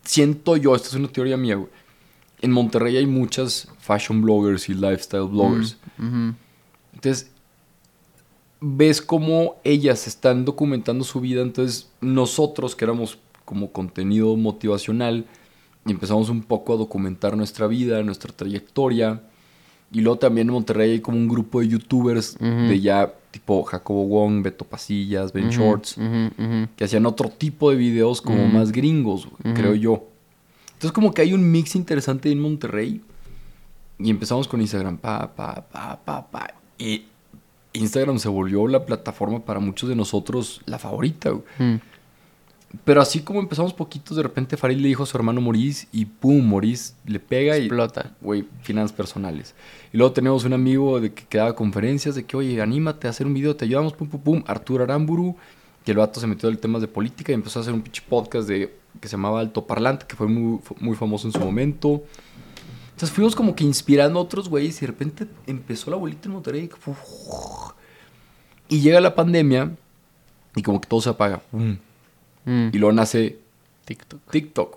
siento yo, esta es una teoría mía, güey. En Monterrey hay muchas fashion bloggers y lifestyle bloggers. Mm. Entonces, ves cómo ellas están documentando su vida. Entonces, nosotros que éramos como contenido motivacional, y empezamos un poco a documentar nuestra vida, nuestra trayectoria. Y luego también en Monterrey hay como un grupo de youtubers de ya tipo Jacobo Wong, Beto Pasillas, Ben Shorts, que hacían otro tipo de videos como más gringos, creo yo. Entonces como que hay un mix interesante en Monterrey. Y empezamos con Instagram, pa, pa, pa, pa, pa. Y Instagram se volvió la plataforma para muchos de nosotros la favorita. güey. Pero así como empezamos poquitos, de repente Farid le dijo a su hermano Maurice y pum, Maurice le pega Explota. y... Güey, finanzas personales. Y luego tenemos un amigo de que, que daba conferencias de que, oye, anímate a hacer un video, te ayudamos, pum, pum, pum. Arturo Aramburu, que el vato se metió en temas de política y empezó a hacer un pinche podcast de, que se llamaba Alto Parlante, que fue muy, muy famoso en su momento. Entonces fuimos como que inspirando a otros güeyes y de repente empezó la bolita en Monterrey. Y llega la pandemia y como que todo se apaga. Pum. Mm. Y luego nace TikTok. TikTok.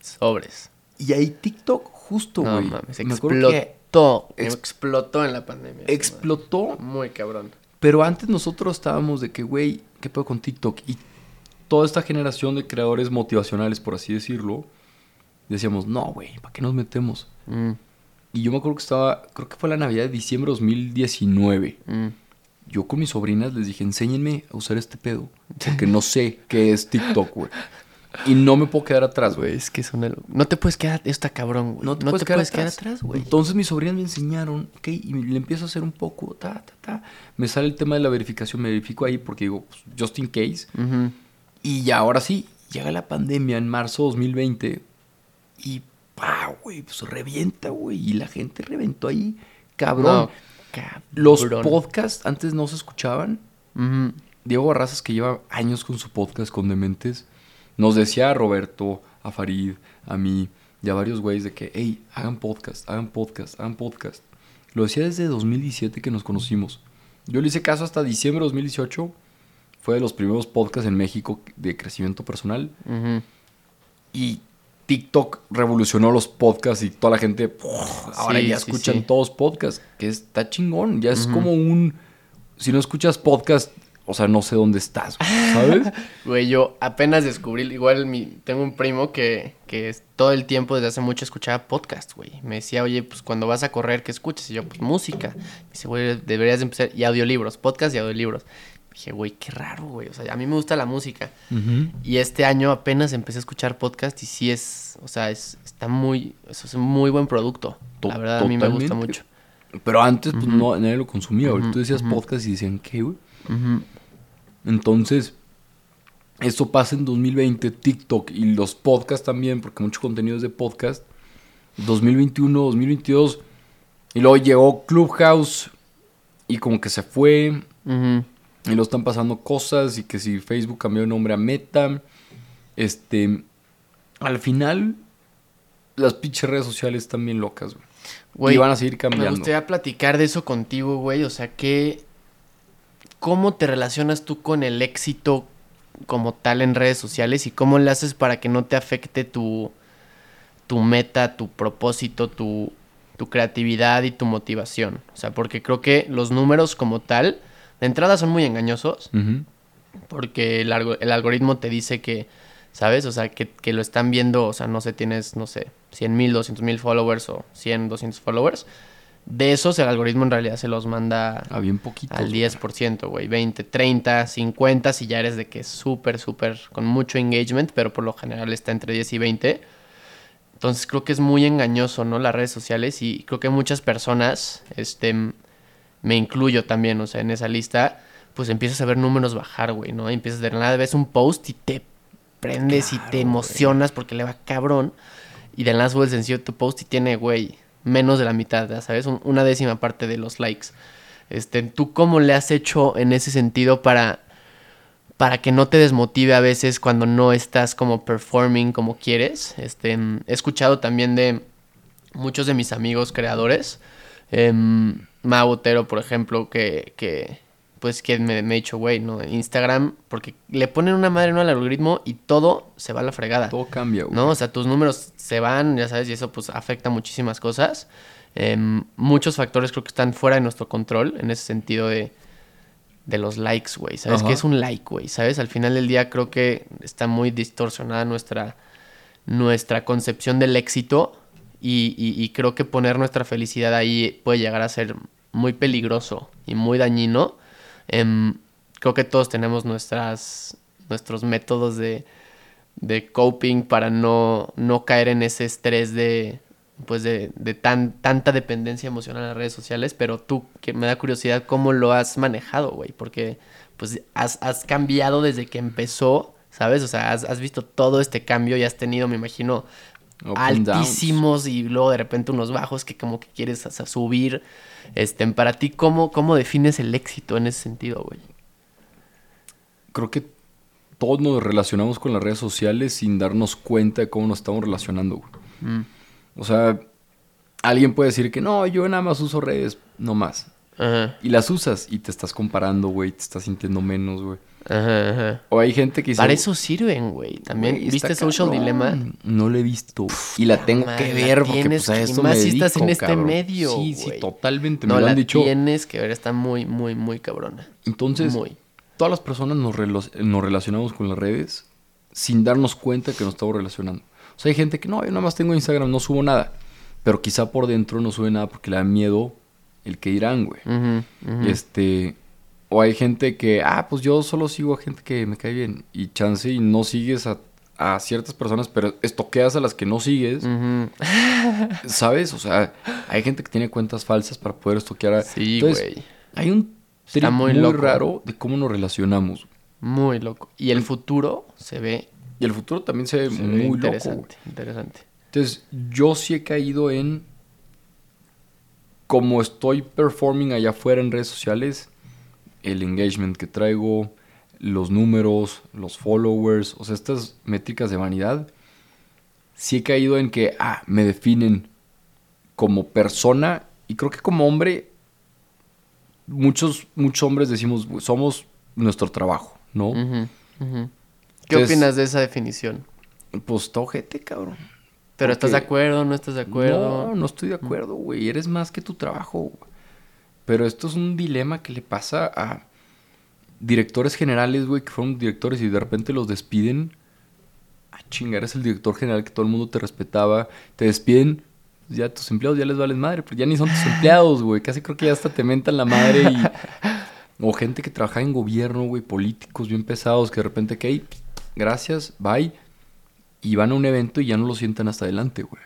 Sobres. Y ahí TikTok justo, No güey. mames, Me acuerdo que explotó. Ex- explotó en la pandemia. explotó. Muy cabrón. Pero antes nosotros estábamos de que, güey, ¿qué pedo con TikTok? Y toda esta generación de creadores motivacionales, por así decirlo, decíamos, no, güey, ¿para qué nos metemos? Mm, Y yo me acuerdo que estaba, creo que fue la Navidad de diciembre de 2019. mm. Yo con mis sobrinas les dije, enséñenme a usar este pedo. Porque no sé qué es TikTok, güey. Y no me puedo quedar atrás, güey. Es que es una... No te puedes quedar... Está cabrón, güey. No te, puedes, quedar, atrás. atrás, güey. Entonces mis sobrinas me enseñaron, ok, y le empiezo a hacer un poco, ta, ta, ta. Me sale el tema de la verificación, me verifico ahí porque digo, pues, just in case. Y ya ahora sí, llega la pandemia en marzo de 2020 y pa, güey, pues revienta, güey. Y la gente reventó ahí, cabrón. No, cabrón. Los podcasts antes no se escuchaban. Diego Barrazas, que lleva años con su podcast con Dementes, nos decía a Roberto, a Farid, a mí y a varios güeyes de que, hey, hagan podcast, hagan podcast, hagan podcast. Lo decía desde 2017 que nos conocimos. Yo le hice caso hasta diciembre de 2018. Fue de los primeros podcasts en México de crecimiento personal. Y TikTok revolucionó los podcasts y toda la gente ahora Sí, ya sí, escuchan sí. todos podcasts, que está chingón. Ya es como un... Si no escuchas podcast, o sea, no sé dónde estás, güey, ¿sabes? Güey, yo apenas descubrí, igual mi, tengo un primo que, que es- todo el tiempo desde hace mucho escuchaba podcast, güey. Me decía, oye, pues cuando vas a correr, ¿qué escuchas? Y yo, pues música. Me dice, güey, deberías de empezar, y audiolibros, podcast y audiolibros. Dije, güey, qué raro, güey. O sea, a mí me gusta la música. Y este año apenas empecé a escuchar podcast y sí es, o sea, es, está muy, eso es un muy buen producto. To- La verdad, a mí me gusta mucho. Pero antes, pues no, nadie lo consumía. Ahorita tú decías podcast y decían, ¿qué, güey? Entonces, esto pasa en 2020, TikTok y los podcasts también, porque mucho contenido es de podcast. 2021, 2022. Y luego llegó Clubhouse y como que se fue. Ujú. Y lo están pasando cosas y que si Facebook cambió de nombre a Meta. Este, al final, las pinches redes sociales están bien locas, güey. Güey, y van a seguir Me cambiando. gustaría platicar de eso contigo, güey. O sea, que. ¿Cómo te relacionas tú con el éxito como tal en redes sociales? ¿Y cómo le haces para que no te afecte tu, tu meta, tu propósito, tu, tu creatividad y tu motivación? O sea, porque creo que los números como tal, de entrada son muy engañosos. Ujú. Porque el, algo- el algoritmo te dice que, ¿sabes? O sea, que, que lo están viendo, o sea, no sé, tienes, no sé, 100 mil, 200 mil followers o 100, 200 followers. De esos el algoritmo en realidad se los manda Ah, bien poquito. al 10%, güey. 20, 30, 50 si ya eres de que es súper, súper, con mucho engagement, pero por lo general está entre 10 y 20. Entonces creo que es muy engañoso, ¿no? Las redes sociales y creo que muchas personas, este, me incluyo también, o sea, en esa lista, pues empiezas a ver números bajar, güey, ¿no? Y empiezas de nada, ves un post y te prendes y te emocionas porque le va cabrón. Y de nada sube el sencillo de tu post y tiene, güey, menos de la mitad, ¿sabes? Un- una décima parte de los likes. Este, ¿tú cómo le has hecho en ese sentido para para que no te desmotive a veces cuando no estás como performing como quieres? Este, he escuchado también de muchos de mis amigos creadores, em, Mau Otero, por ejemplo, que, que pues que me, me ha dicho, güey, no, Instagram, porque le ponen una madre no al algoritmo y todo se va a la fregada. Todo cambia, güey. ¿no? O sea, tus números se van, ya sabes, y eso pues afecta muchísimas cosas. Em, muchos factores creo que están fuera de nuestro control en ese sentido de, de los likes, güey. ¿Sabes Ajá. qué es un like, güey? ¿Sabes? Al final del día creo que está muy distorsionada nuestra, nuestra concepción del éxito y, creo que poner nuestra felicidad ahí puede llegar a ser muy peligroso y muy dañino. Em, creo que todos tenemos nuestras, nuestros métodos de, de coping para no, no caer en ese estrés de pues de, tan, tanta dependencia emocional en las redes sociales, pero tú, que me da curiosidad cómo lo has manejado, güey, porque pues has, has cambiado desde que empezó, ¿sabes? O sea, has visto todo este cambio y has tenido, me imagino, Altísimos y luego de repente unos bajos que como que quieres subir. Este, para ti, ¿cómo, ¿cómo defines el éxito en ese sentido, güey? Creo que todos nos relacionamos con las redes sociales sin darnos cuenta de cómo nos estamos relacionando, güey. Mm. O sea, alguien puede decir que no, yo nada más uso redes, no más. Ajá, Y las usas y te estás comparando, güey, te estás sintiendo menos, güey. Ajá, ajá. O hay gente que dice... Para eso sirven, güey. También, "Güey, ¿viste Social cabrón". Dilemma? No lo he visto. Y la tengo madre, que la ver porque pues a que- esto y más me si estás en este cabrón. medio, Sí, sí, totalmente. No, me lo la han dicho. tienes que ver, está muy, muy, muy cabrona. Entonces, Muy. todas las personas nos, relo- nos relacionamos con las redes sin darnos cuenta que nos estamos relacionando. O sea, hay gente que no, yo nada más tengo Instagram, no subo nada. Pero quizá por dentro no sube nada porque le da miedo el que dirán, güey. Ujú. Y este. O hay gente que, ah, pues yo solo sigo a gente que me cae bien. Y chance y no sigues a, a ciertas personas, pero estoqueas a las que no sigues. ¿Sabes? O sea, hay gente que tiene cuentas falsas para poder estoquear a. Sí, güey. Hay un Está muy muy, loco. raro de cómo nos relacionamos. Muy loco. Y el futuro se ve, Y el futuro también se ve se ve muy loco. interesante. güey. interesante. Entonces, yo sí he caído en. Como estoy performing allá afuera en redes sociales, el engagement que traigo, los números, los followers, o sea, estas métricas de vanidad, sí he caído en que, ah, me definen como persona y creo que como hombre, muchos, muchos hombres decimos, "Güey, somos nuestro trabajo, ¿no? ¿Qué Entonces- opinas de esa definición? Pues está ojete, cabrón. ¿Pero estás de acuerdo no estás de acuerdo? No, no estoy de acuerdo, güey. Eres más que tu trabajo. güey. Pero esto es un dilema que le pasa a directores generales, güey, que fueron directores y de repente los despiden. Ah, chinga, eres el director general que todo el mundo te respetaba. Te despiden. pues Ya tus empleados ya les vales madre, pero ya ni son tus empleados, güey. Casi creo que ya hasta te mentan la madre y... O gente que trabaja en gobierno, güey, políticos bien pesados que de repente que, "Hey, gracias, bye. Y van a un evento y ya no lo sientan hasta adelante, güey.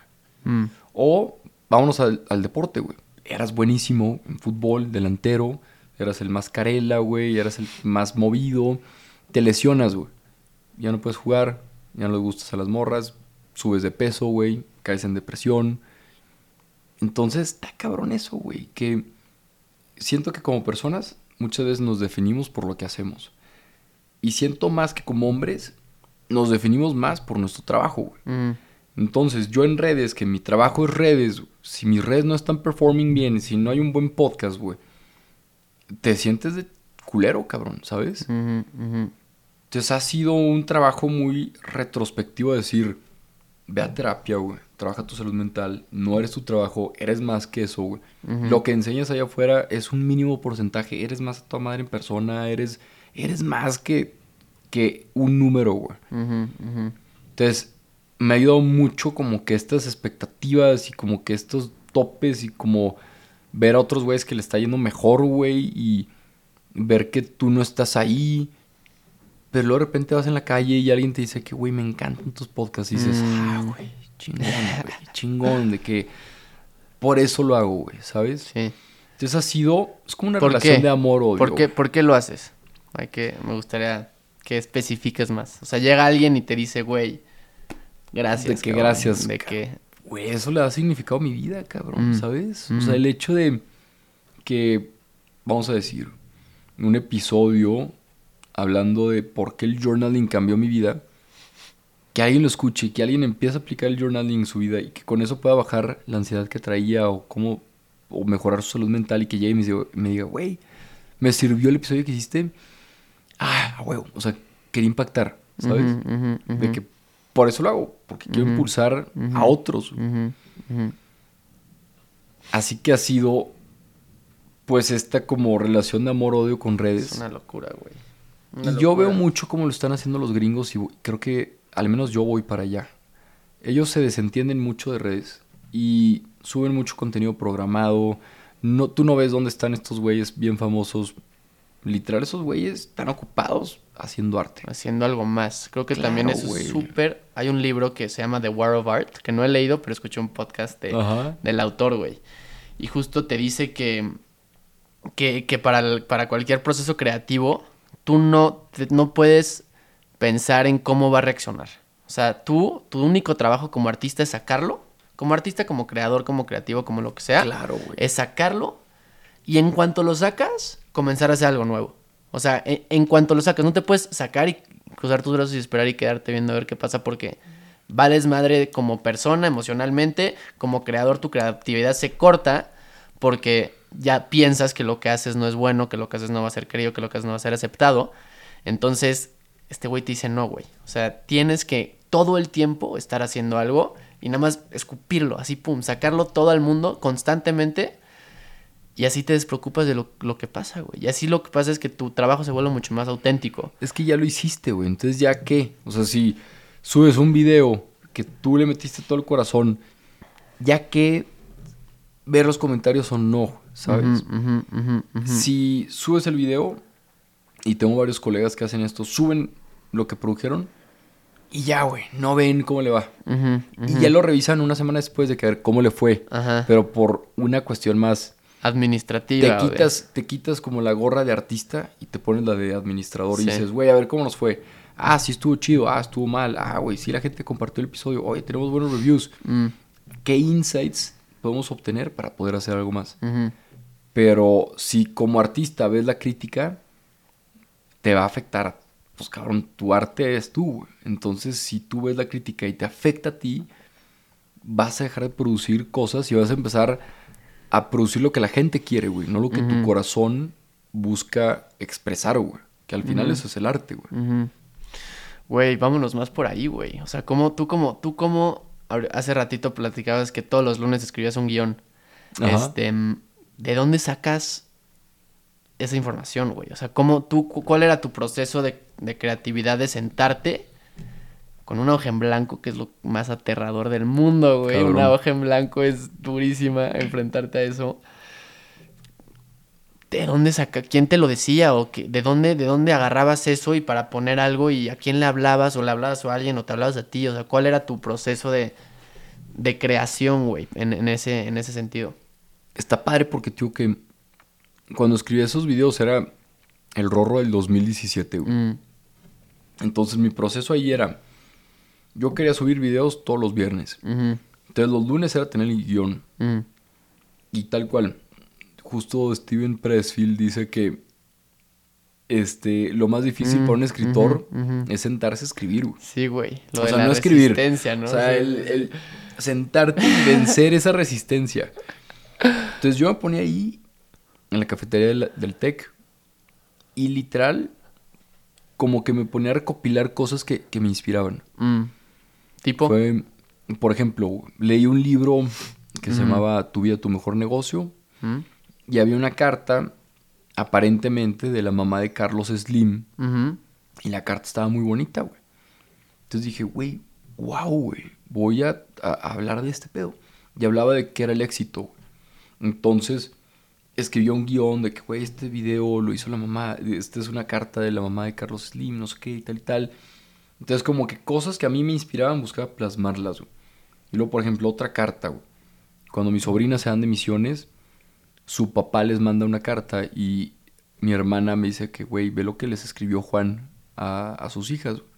Mm. O vámonos al, al deporte, güey. Eras buenísimo en fútbol, delantero. Eras el más carela, güey. Eras el más movido. Te lesionas, güey. Ya no puedes jugar. Ya no le gustas a las morras. Subes de peso, güey. Caes en depresión. Entonces, está cabrón eso, güey. Que siento que como personas muchas veces nos definimos por lo que hacemos. Y siento más que como hombres nos definimos más por nuestro trabajo, güey. Mm. Entonces, yo en redes, que mi trabajo es redes, si mis redes no están performing bien, si no hay un buen podcast, güey, te sientes de culero, cabrón, ¿sabes? Entonces ha sido un trabajo muy retrospectivo de decir, ve a terapia, güey, trabaja tu salud mental, no eres tu trabajo, eres más que eso, güey. Lo que enseñas allá afuera es un mínimo porcentaje, eres más a tu madre en persona, eres, eres más que, que un número, güey. Entonces, me ha ayudado mucho como que estas expectativas y como que estos topes y como ver a otros güeyes que le está yendo mejor, güey, y ver que tú no estás ahí. Pero luego de repente vas en la calle y alguien te dice que, güey, me encantan tus podcasts. Y dices, Mm. ah, güey, chingón, güey, chingón, de que por eso lo hago, güey, ¿sabes? Sí. Entonces ha sido, es como una ¿Por relación qué? de amor-odio. ¿Por qué, ¿Por qué lo haces? Hay que, me gustaría que especifiques más. O sea, llega alguien y te dice, güey, gracias. De que cabrón, gracias, De que... Güey, eso le da significado a mi vida, cabrón, Mm. ¿sabes? Mm. O sea, el hecho de que, vamos a decir, un episodio hablando de por qué el journaling cambió mi vida, que alguien lo escuche, que alguien empiece a aplicar el journaling en su vida y que con eso pueda bajar la ansiedad que traía o cómo, o mejorar su salud mental y que llegue y me diga- me diga, güey, me sirvió el episodio que hiciste. Ah, huevo. O sea, quería impactar, ¿sabes? De que por eso lo hago, porque quiero impulsar a otros. Así que ha sido, pues, esta como relación de amor-odio con Es redes. una locura, güey. Una Y yo veo mucho cómo lo están haciendo los gringos y creo que al menos yo voy para allá. ellos se desentienden mucho de redes y suben mucho contenido programado. No, tú no ves dónde están estos güeyes bien famosos. Literal, esos güeyes están ocupados haciendo arte. Haciendo algo más. Creo que Claro, también es súper... Hay un libro que se llama The War of Art, que no he leído, pero escuché un podcast de, Ajá. del autor, güey. Y justo te dice que, que, que para, el- para cualquier proceso creativo, tú no, te- no puedes pensar en cómo va a reaccionar. O sea, tú, tu único trabajo como artista es sacarlo. Como artista, como creador, como creativo, como lo que sea. Claro, güey. Es sacarlo y en cuanto lo sacas, comenzar a hacer algo nuevo. O sea, en, cuanto lo sacas, no te puedes sacar y cruzar tus brazos y esperar y quedarte viendo a ver qué pasa porque vales madre como persona emocionalmente, como creador tu creatividad se corta porque ya piensas que lo que haces no es bueno, que lo que haces no va a ser querido, que lo que haces no va a ser aceptado. Entonces, este güey te dice no, güey. O sea, tienes que todo el tiempo estar haciendo algo y nada más escupirlo, así, pum, sacarlo todo al mundo constantemente y así te despreocupas de lo, lo que pasa, güey. Y así lo que pasa es que tu trabajo se vuelve mucho más auténtico. Es que ya lo hiciste, güey. Entonces, ¿ya qué? O sea, si subes un video que tú le metiste todo el corazón, ¿ya qué ver los comentarios o no? ¿Sabes? Si subes el video, y tengo varios colegas que hacen esto, suben lo que produjeron y ya, güey, no ven cómo le va. Y ya lo revisan una semana después de que a ver cómo le fue. Pero por una cuestión más... Administrativa. Te quitas, te quitas como la gorra de artista y te pones la de administrador y dices, güey, a ver cómo nos fue. Ah, sí estuvo chido, ah, estuvo mal, ah, güey, sí la gente compartió el episodio, oye, tenemos buenos reviews. Mm, ¿Qué insights podemos obtener para poder hacer algo más? Pero si como artista ves la crítica, te va a afectar. Pues cabrón, tu arte es tú. Entonces, si tú ves la crítica y te afecta a ti, vas a dejar de producir cosas y vas a empezar a producir lo que la gente quiere, güey. No lo que tu corazón busca expresar, güey. Que al final eso es el arte, güey. Güey, vámonos más por ahí, güey. O sea, como tú como tú como hace ratito platicabas que todos los lunes escribías un guion. Ajá. Este, ¿de dónde sacas esa información, güey? O sea, ¿cómo tú cu- cuál era tu proceso de, de creatividad de sentarte con una hoja en blanco, que es lo más aterrador del mundo, güey? Cabrón. Una hoja en blanco es durísima enfrentarte a eso. ¿De dónde saca? ¿Quién te lo decía? ¿O qué- de dónde, de dónde agarrabas eso y para poner algo y a quién le hablabas o le hablabas a alguien o te hablabas a ti? O sea, ¿cuál era tu proceso de, de creación, güey, en, en ese, en ese sentido? Está padre porque, tío, que cuando escribí esos videos era el rorro del 2017, güey. Mm, Entonces mi proceso ahí era, yo quería subir videos todos los viernes. Entonces los lunes era tener el guion. Y tal cual. Justo Steven Pressfield dice que este, lo más difícil Mm, para un escritor es sentarse a escribir. güey. Sí, güey. Lo o de sea, la no escribir. resistencia, ¿no? O sea, el sentarte y vencer esa resistencia. Entonces yo me ponía ahí en la cafetería del, del TEC y literal como que me ponía a recopilar cosas que, que me inspiraban. Mm. Tipo. Fue, por ejemplo, leí un libro que se llamaba Tu vida, tu mejor negocio Mm, y había una carta aparentemente de la mamá de Carlos Slim y la carta estaba muy bonita, güey. Entonces dije, güey, wow, güey, voy a, a- a hablar de este pedo. Y hablaba de qué era el éxito, güey. Entonces escribió un guion de que, güey, este video lo hizo la mamá, esta es una carta de la mamá de Carlos Slim, no sé qué y tal y tal. Entonces como que cosas que a mí me inspiraban buscaba plasmarlas, güey. Y luego, por ejemplo, otra carta, güey. Cuando mis sobrinas se dan de misiones, su papá les manda una carta y mi hermana me dice que, güey, ve lo que les escribió Juan a, a sus hijas. güey.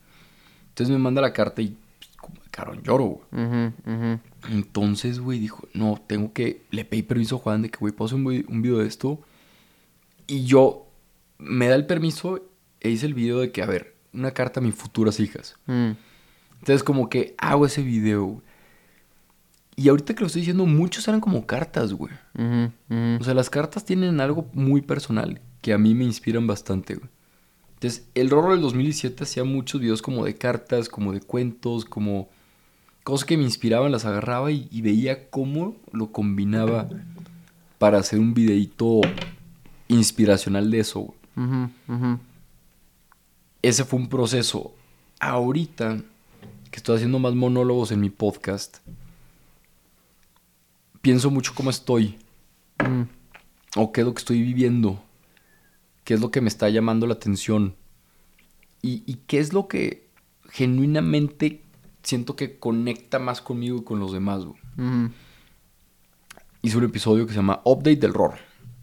Entonces me manda la carta y, pues, carón, lloro, güey. Entonces, güey, dijo, no, tengo que... Le pedí permiso a Juan de que, güey, pause un, un video de esto. Y yo me da el permiso e hice el video de que, a ver, una carta a mis futuras hijas. Mm, Entonces, como que hago ese video, güey. Y ahorita que lo estoy diciendo, muchos eran como cartas, güey. O sea, las cartas tienen algo muy personal que a mí me inspiran bastante, güey. Entonces, el Rorro del 2017 hacía muchos videos como de cartas, como de cuentos, como cosas que me inspiraban, las agarraba y, y veía cómo lo combinaba para hacer un videíto inspiracional de eso, güey. Ujú, ujú. Ese fue un proceso. Ahorita, que estoy haciendo más monólogos en mi podcast, pienso mucho cómo estoy. Mm, o qué es lo que estoy viviendo, qué es lo que me está llamando la atención y, y qué es lo que genuinamente siento que conecta más conmigo y con los demás. mm, Hice un episodio que se llama Update del Ror,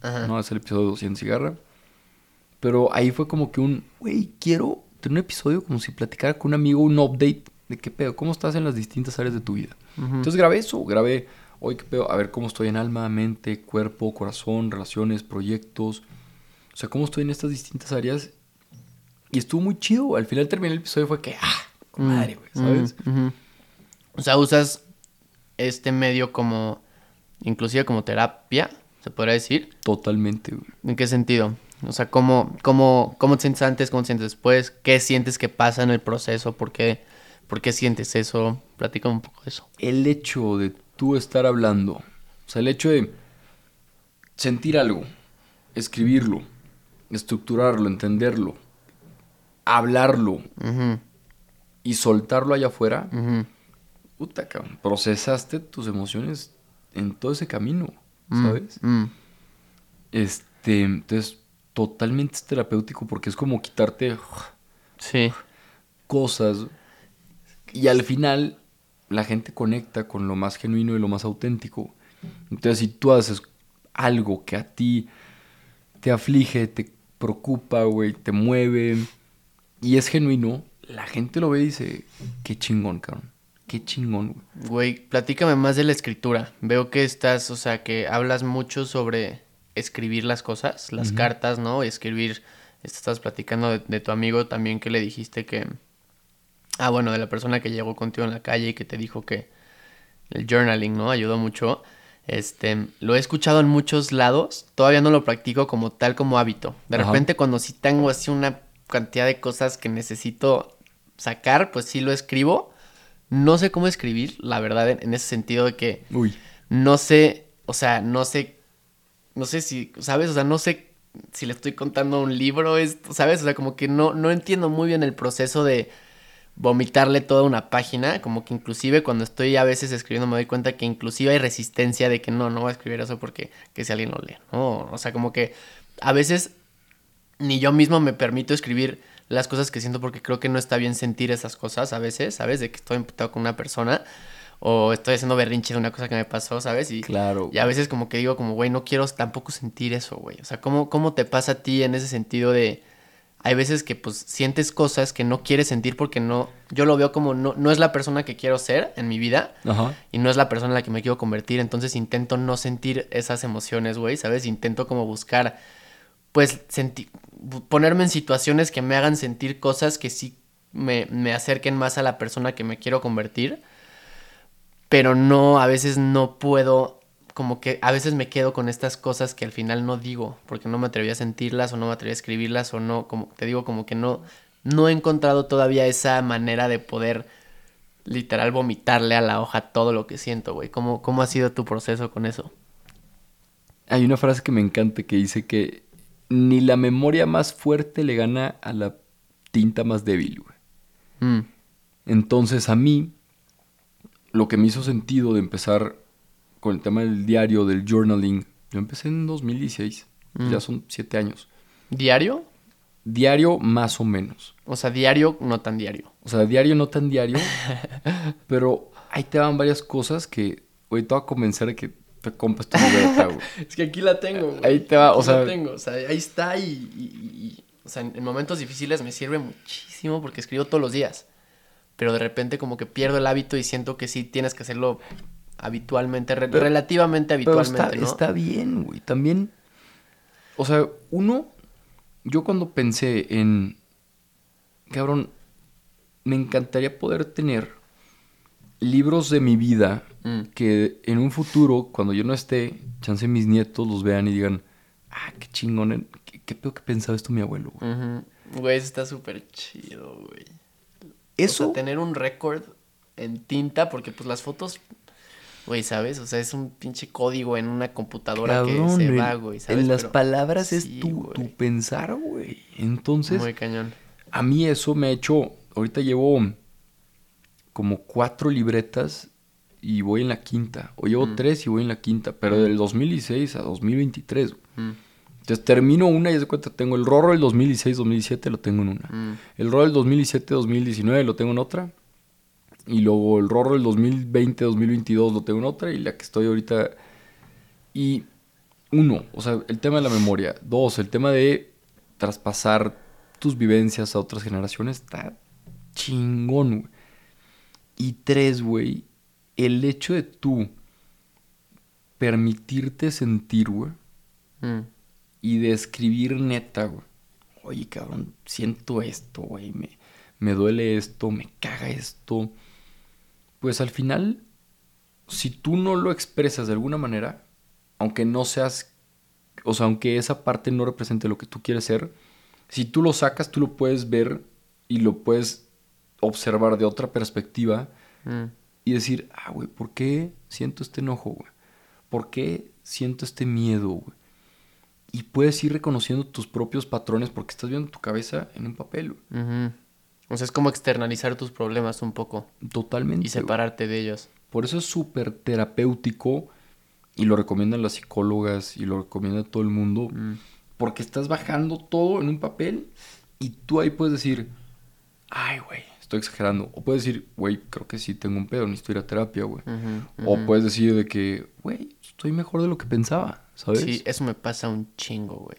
Ajá. ¿no? Es el episodio 200 cigarra. Pero ahí fue como que un, güey, quiero tener un episodio como si platicara con un amigo un update de qué pedo, cómo estás en las distintas áreas de tu vida. Entonces grabé eso, grabé, hoy qué pedo, a ver cómo estoy en alma, mente, cuerpo, corazón, relaciones, proyectos. O sea, cómo estoy en estas distintas áreas. Y estuvo muy chido. Al final terminé el episodio y fue que, ah, con madre, güey, ¿sabes? Mm, ujú. O sea, usas este medio como, inclusive como terapia, se podría decir. Totalmente, güey. ¿En qué sentido? O sea, ¿cómo, cómo, cómo te sientes antes, cómo te sientes después? ¿Qué sientes que pasa en el proceso? ¿Por qué, por qué sientes eso? Platícame un poco de eso. El hecho de tú estar hablando, o sea, el hecho de sentir algo, escribirlo, estructurarlo, entenderlo, hablarlo y soltarlo allá afuera, ujú, puta, cabrón, procesaste tus emociones en todo ese camino, mm, ¿sabes? mm, Este, entonces, totalmente terapéutico porque es como quitarte Sí. cosas y al final la gente conecta con lo más genuino y lo más auténtico. Entonces, si tú haces algo que a ti te aflige, te preocupa, güey, te mueve y es genuino, la gente lo ve y dice, qué chingón, cabrón. Qué chingón, güey. Güey, platícame más de la escritura. Veo que estás, o sea, que hablas mucho sobre escribir las cosas, las cartas, ¿no? Escribir, estás platicando de, de tu amigo también que le dijiste que... Ah, bueno, de la persona que llegó contigo en la calle y que te dijo que el journaling, ¿no? Ayudó mucho. Este, lo he escuchado en muchos lados, todavía no lo practico como tal como hábito. De Ajá. repente cuando sí tengo así una cantidad de cosas que necesito sacar, pues sí lo escribo. No sé cómo escribir, la verdad, en, en ese sentido de que Uy. no sé, o sea, no sé, no sé si, ¿sabes? O sea, no sé si le estoy contando un libro, esto, ¿sabes? O sea, como que no, no entiendo muy bien el proceso de vomitarle toda una página, como que inclusive cuando estoy a veces escribiendo me doy cuenta que inclusive hay resistencia de que no, no voy a escribir eso porque que si alguien lo lee, ¿no? O sea, como que a veces ni yo mismo me permito escribir las cosas que siento porque creo que no está bien sentir esas cosas a veces, ¿sabes? De que estoy imputado con una persona o estoy haciendo berrinche de una cosa que me pasó, ¿sabes? Y, Claro. y a veces como que digo como, güey, no quiero tampoco sentir eso, güey. O sea, ¿cómo, ¿cómo te pasa a ti en ese sentido de... Hay veces que pues sientes cosas que no quieres sentir porque no... Yo lo veo como no, no es la persona que quiero ser en mi vida Ajá. y no es la persona en la que me quiero convertir. Entonces intento no sentir esas emociones, güey, ¿sabes? Intento como buscar, pues, senti- bu- ponerme en situaciones que me hagan sentir cosas que sí me, me acerquen más a la persona que me quiero convertir. Pero no, a veces no puedo, como que a veces me quedo con estas cosas que al final no digo, porque no me atreví a sentirlas o no me atreví a escribirlas o no, como te digo, como que no, no he encontrado todavía esa manera de poder literal vomitarle a la hoja todo lo que siento, güey. ¿Cómo, ¿Cómo ha sido tu proceso con eso? Hay una frase que me encanta que dice que ni la memoria más fuerte le gana a la tinta más débil, güey. Mm, Entonces a mí, lo que me hizo sentido de empezar con el tema del diario, del journaling, yo empecé en 2016, Mm. ya son siete años. ¿Diario? Diario más o menos. O sea, diario, no tan diario. O sea, diario no tan diario, pero ahí te van varias cosas que hoy te voy a convencer de que te compres tu libreta, güey. Es que aquí la tengo, güey. Ahí te va, o sea- la tengo, o sea, ahí está y, y- y- o sea, en momentos difíciles me sirve muchísimo porque escribo todos los días. Pero de repente como que pierdo el hábito y siento que sí tienes que hacerlo habitualmente, re- Pero- relativamente Pero habitualmente, está, ¿no? está bien, güey. También, o sea, uno, yo cuando pensé en, cabrón, me encantaría poder tener libros de mi vida Mm. que en un futuro, cuando yo no esté, chance mis nietos los vean y digan, ah, qué chingón, qué, qué pedo que pensaba esto mi abuelo, güey. Güey, está súper chido, güey. Eso, O sea, tener un récord en tinta, porque pues las fotos, güey, ¿sabes? O sea, es un pinche código en una computadora cabrón, que se va, güey, ¿sabes? en las Pero palabras es sí, tu, tu pensar, güey. Entonces, Muy cañón. a mí eso me ha hecho, ahorita llevo como cuatro libretas y voy en la quinta. O llevo Mm. tres y voy en la quinta. Pero Mm. del 2016 a 2023. güey. Mm, Entonces termino una y haz de cuenta, tengo el Rorro del 2016-2017, lo tengo en una. mm, El Rorro del 2017-2019 lo tengo en otra. Y luego el Rorro del 2020-2022 lo tengo en otra. Y la que estoy ahorita. Y uno, o sea, el tema de la memoria. Dos, el tema de traspasar tus vivencias a otras generaciones está chingón, güey. Y tres, güey, el hecho de tú permitirte sentir, güey, mm. Y de escribir neta, güey. Oye, cabrón, siento esto, güey, me, me duele esto, me caga esto. Pues al final, si tú no lo expresas de alguna manera, aunque no seas, o sea, aunque esa parte no represente lo que tú quieres ser, si tú lo sacas, tú lo puedes ver y lo puedes observar de otra perspectiva Mm, y decir, ah, güey, ¿por qué siento este enojo, güey? ¿Por qué siento este miedo, güey? Y puedes ir reconociendo tus propios patrones porque estás viendo tu cabeza en un papel. O sea, es como externalizar tus problemas un poco Totalmente. y separarte de ellos. Por eso es súper terapéutico y lo recomiendan las psicólogas y lo recomienda todo el mundo. Mm, Porque estás bajando todo en un papel y tú ahí puedes decir, ay, güey, estoy exagerando. O puedes decir, güey, creo que sí tengo un pedo, necesito ir a terapia, güey. O puedes decir de que, güey, estoy mejor de lo que pensaba, ¿sabes? Sí, eso me pasa un chingo, güey.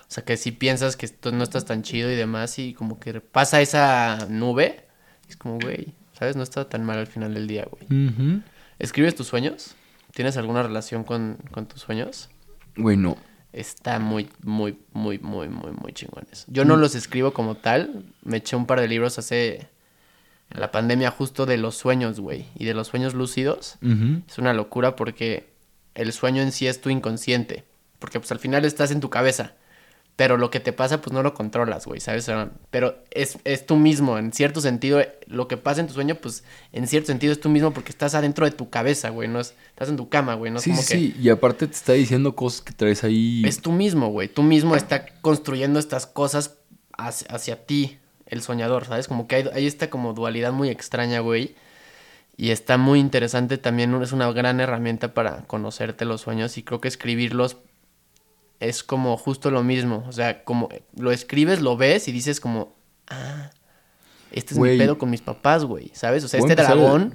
O sea, que si piensas que no estás tan chido y demás, y como que pasa esa nube, es como, güey, ¿sabes? No está tan mal al final del día, güey. ¿Escribes tus sueños? ¿Tienes alguna relación con, con tus sueños? Güey, no. Está muy, muy, muy, muy, muy, muy chingones. Yo no los escribo como tal. Me eché un par de libros hace... En la pandemia justo de los sueños, güey. Y de los sueños lúcidos. Es una locura porque el sueño en sí es tu inconsciente. Porque pues al final estás en tu cabeza. Pero lo que te pasa pues no lo controlas, güey, ¿sabes? Pero es, es tú mismo. En cierto sentido, lo que pasa en tu sueño pues en cierto sentido es tú mismo porque estás adentro de tu cabeza, güey. No es, estás en tu cama, güey. No es sí, como sí, que... sí. Y aparte te está diciendo cosas que traes ahí. Es tú mismo, güey. Tú mismo está construyendo estas cosas hacia, hacia ti, el soñador, ¿sabes? Como que hay, hay esta como dualidad muy extraña, güey. Y está muy interesante también, es una gran herramienta para conocerte los sueños y creo que escribirlos es como justo lo mismo. O sea, como lo escribes, lo ves y dices como, ah, este es Güey. mi pedo con mis papás, güey, ¿sabes? O sea, este dragón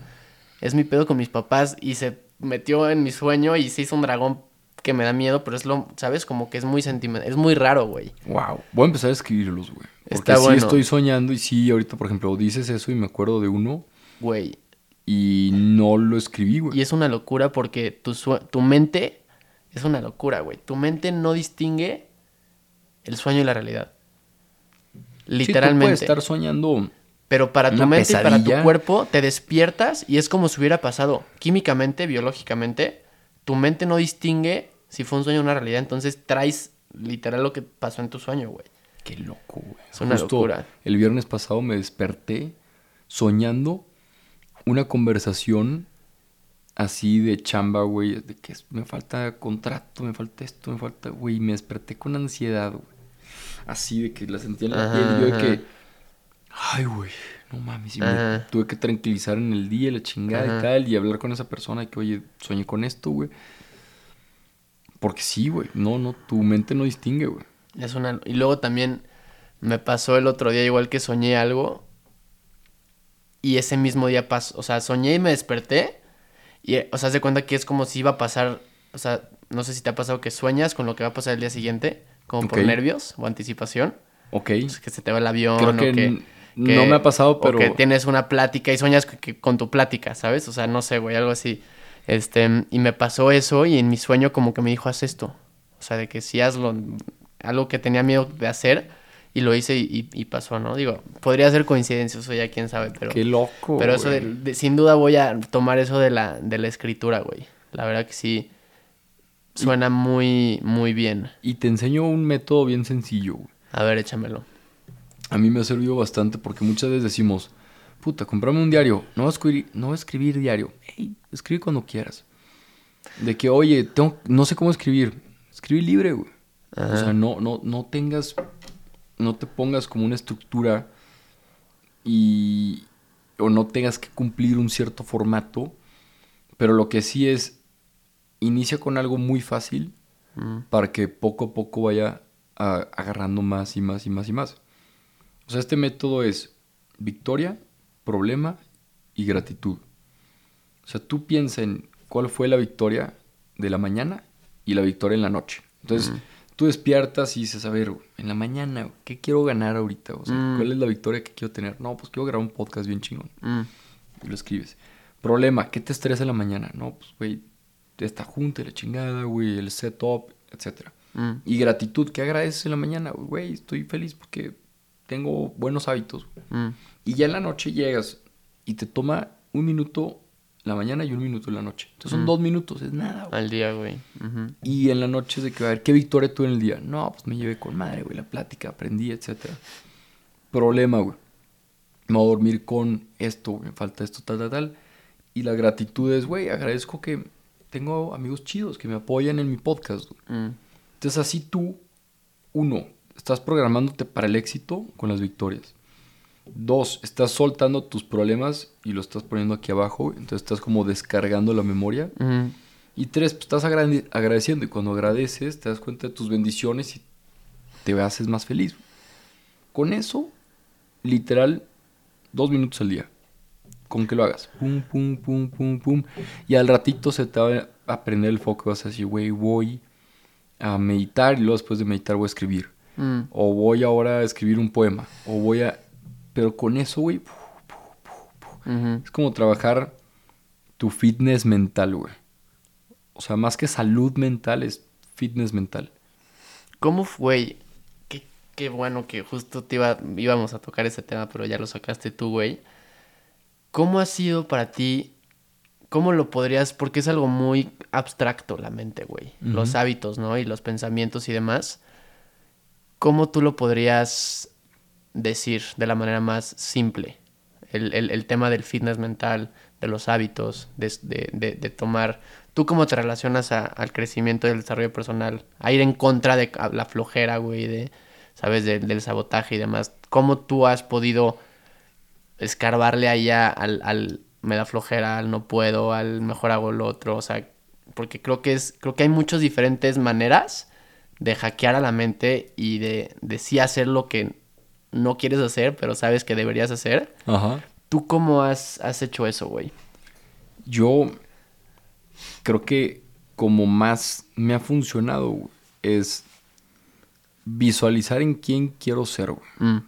es mi pedo con mis papás y se metió en mi sueño y se hizo un dragón que me da miedo, pero es lo, ¿sabes? Como que es muy sentimental, es muy raro, güey. Wow. Voy a empezar a escribirlos, güey. Porque Está sí bueno. estoy soñando y sí, ahorita, por ejemplo, dices eso y me acuerdo de uno Güey. y no lo escribí, güey. Y es una locura porque tu, tu mente es una locura, güey. Tu mente no distingue el sueño y la realidad. Sí, Literalmente. tú puedes estar soñando. Pero para tu mente y para tu cuerpo te despiertas y es como si hubiera pasado. Químicamente, biológicamente, tu mente no distingue si fue un sueño o una realidad. Entonces traes literal lo que pasó en tu sueño, güey. Qué loco, güey. Es una Justo locura. El viernes pasado me desperté soñando una conversación así de chamba, güey. De que me falta contrato, me falta esto, me falta, güey. y Me desperté con ansiedad, güey. Así de que la sentía en la Ajá, piel. Y yo de que, ay, güey, no mames. Y me tuve que tranquilizar en el día, la chingada Ajá. y tal. Y hablar con esa persona que, oye, soñé con esto, güey. Porque sí, güey. No, no, tu mente no distingue, güey. Es una... Y luego también me pasó el otro día igual que soñé algo. Y ese mismo día pasó. O sea, soñé y me desperté. Y, o sea, haz de cuenta que es como si iba a pasar. O sea, no sé si te ha pasado que sueñas con lo que va a pasar el día siguiente. Como por nervios o anticipación. Ok. O sea, que se te va el avión. Creo o que que, no me ha pasado, pero- O que tienes una plática y sueñas que- que- con tu plática, ¿sabes? O sea, no sé, güey, algo así. Este, y me pasó eso y en mi sueño como que me dijo, haz esto. O sea, de que si hazlo, algo que tenía miedo de hacer y lo hice y, y- pasó, ¿no? Digo, podría ser coincidencia, eso ya quién sabe, pero... Qué loco. Pero eso, de- sin duda voy a tomar eso de la, de la escritura, güey. La verdad que sí, suena muy, muy bien. Y te enseño un método bien sencillo, güey. A ver, échamelo. A mí me ha servido bastante porque muchas veces decimos, puta, comprame un diario. No escribir, no escribir diario. Ey, escribe cuando quieras. De que, oye, tengo, no sé cómo escribir. Escribe libre, güey. O sea, no, no, no tengas, no te pongas como una estructura y, o no tengas que cumplir un cierto formato, pero lo que sí es, inicia con algo muy fácil Mm. para que poco a poco vaya a- agarrando más y más y más y más. O sea, este método es victoria, problema y gratitud. O sea, tú piensa en cuál fue la victoria de la mañana y la victoria en la noche. Entonces, tú despiertas y dices, a ver, en la mañana, ¿qué quiero ganar ahorita? O sea, Mm. ¿cuál es la victoria que quiero tener? No, pues quiero grabar un podcast bien chingón. Mm. Y lo escribes. Problema, ¿qué te estresa en la mañana? No, pues, güey, esta junta, la chingada, güey, el setup, etcétera. Mm. Y gratitud, ¿qué agradeces en la mañana? Güey, estoy feliz porque tengo buenos hábitos. Y ya en la noche llegas y te toma un minuto la mañana y un minuto en la noche. Entonces son Mm. dos minutos, es nada, güey. Al día, güey. Y en la noche es de que, a ver, ¿qué victoria tuve en el día? No, pues me llevé con madre, güey, la plática, aprendí, etcétera. Problema, güey. Me voy a dormir con esto, me falta esto, tal, tal, tal. Y la gratitud es, güey, agradezco que tengo amigos chidos que me apoyan en mi podcast, güey. Mm. Entonces así tú, uno, estás programándote para el éxito con las victorias. Dos, estás soltando tus problemas y lo estás poniendo aquí abajo. Entonces estás como descargando la memoria. Y tres, pues estás agrade- agradeciendo. Y cuando agradeces, te das cuenta de tus bendiciones y te haces más feliz. Con eso, literal, dos minutos al día. Con que lo hagas. Pum, pum, pum, pum, pum. Y al ratito se te va a prender el foco. Vas a decir, güey, voy a meditar y luego después de meditar voy a escribir. Mm. O voy ahora a escribir un poema. O voy a... Pero con eso, güey, es como trabajar tu fitness mental, güey. O sea, más que salud mental, es fitness mental. ¿Cómo fue? Qué, qué bueno que justo te iba, íbamos a tocar ese tema, pero ya lo sacaste tú, güey. ¿Cómo ha sido para ti? ¿Cómo lo podrías? Porque es algo muy abstracto la mente, güey. Los hábitos, ¿no? Y los pensamientos y demás. ¿Cómo tú lo podrías decir de la manera más simple? El, el- tema del fitness mental, de los hábitos, de, de- tomar... ¿Tú cómo te relacionas al crecimiento y al desarrollo personal? A ir en contra de la flojera, güey, de, ¿sabes? De- del sabotaje y demás. ¿Cómo tú has podido escarbarle allá al, al me da flojera, al no puedo, al mejor hago lo otro? O sea, porque creo que es, creo que hay muchas diferentes maneras de hackear a la mente y de, de sí hacer lo que no quieres hacer, pero sabes que deberías hacer. Ajá. ¿Tú cómo has, has hecho eso, güey? Yo creo que como más me ha funcionado güey, es visualizar en quién quiero ser, güey. Mm,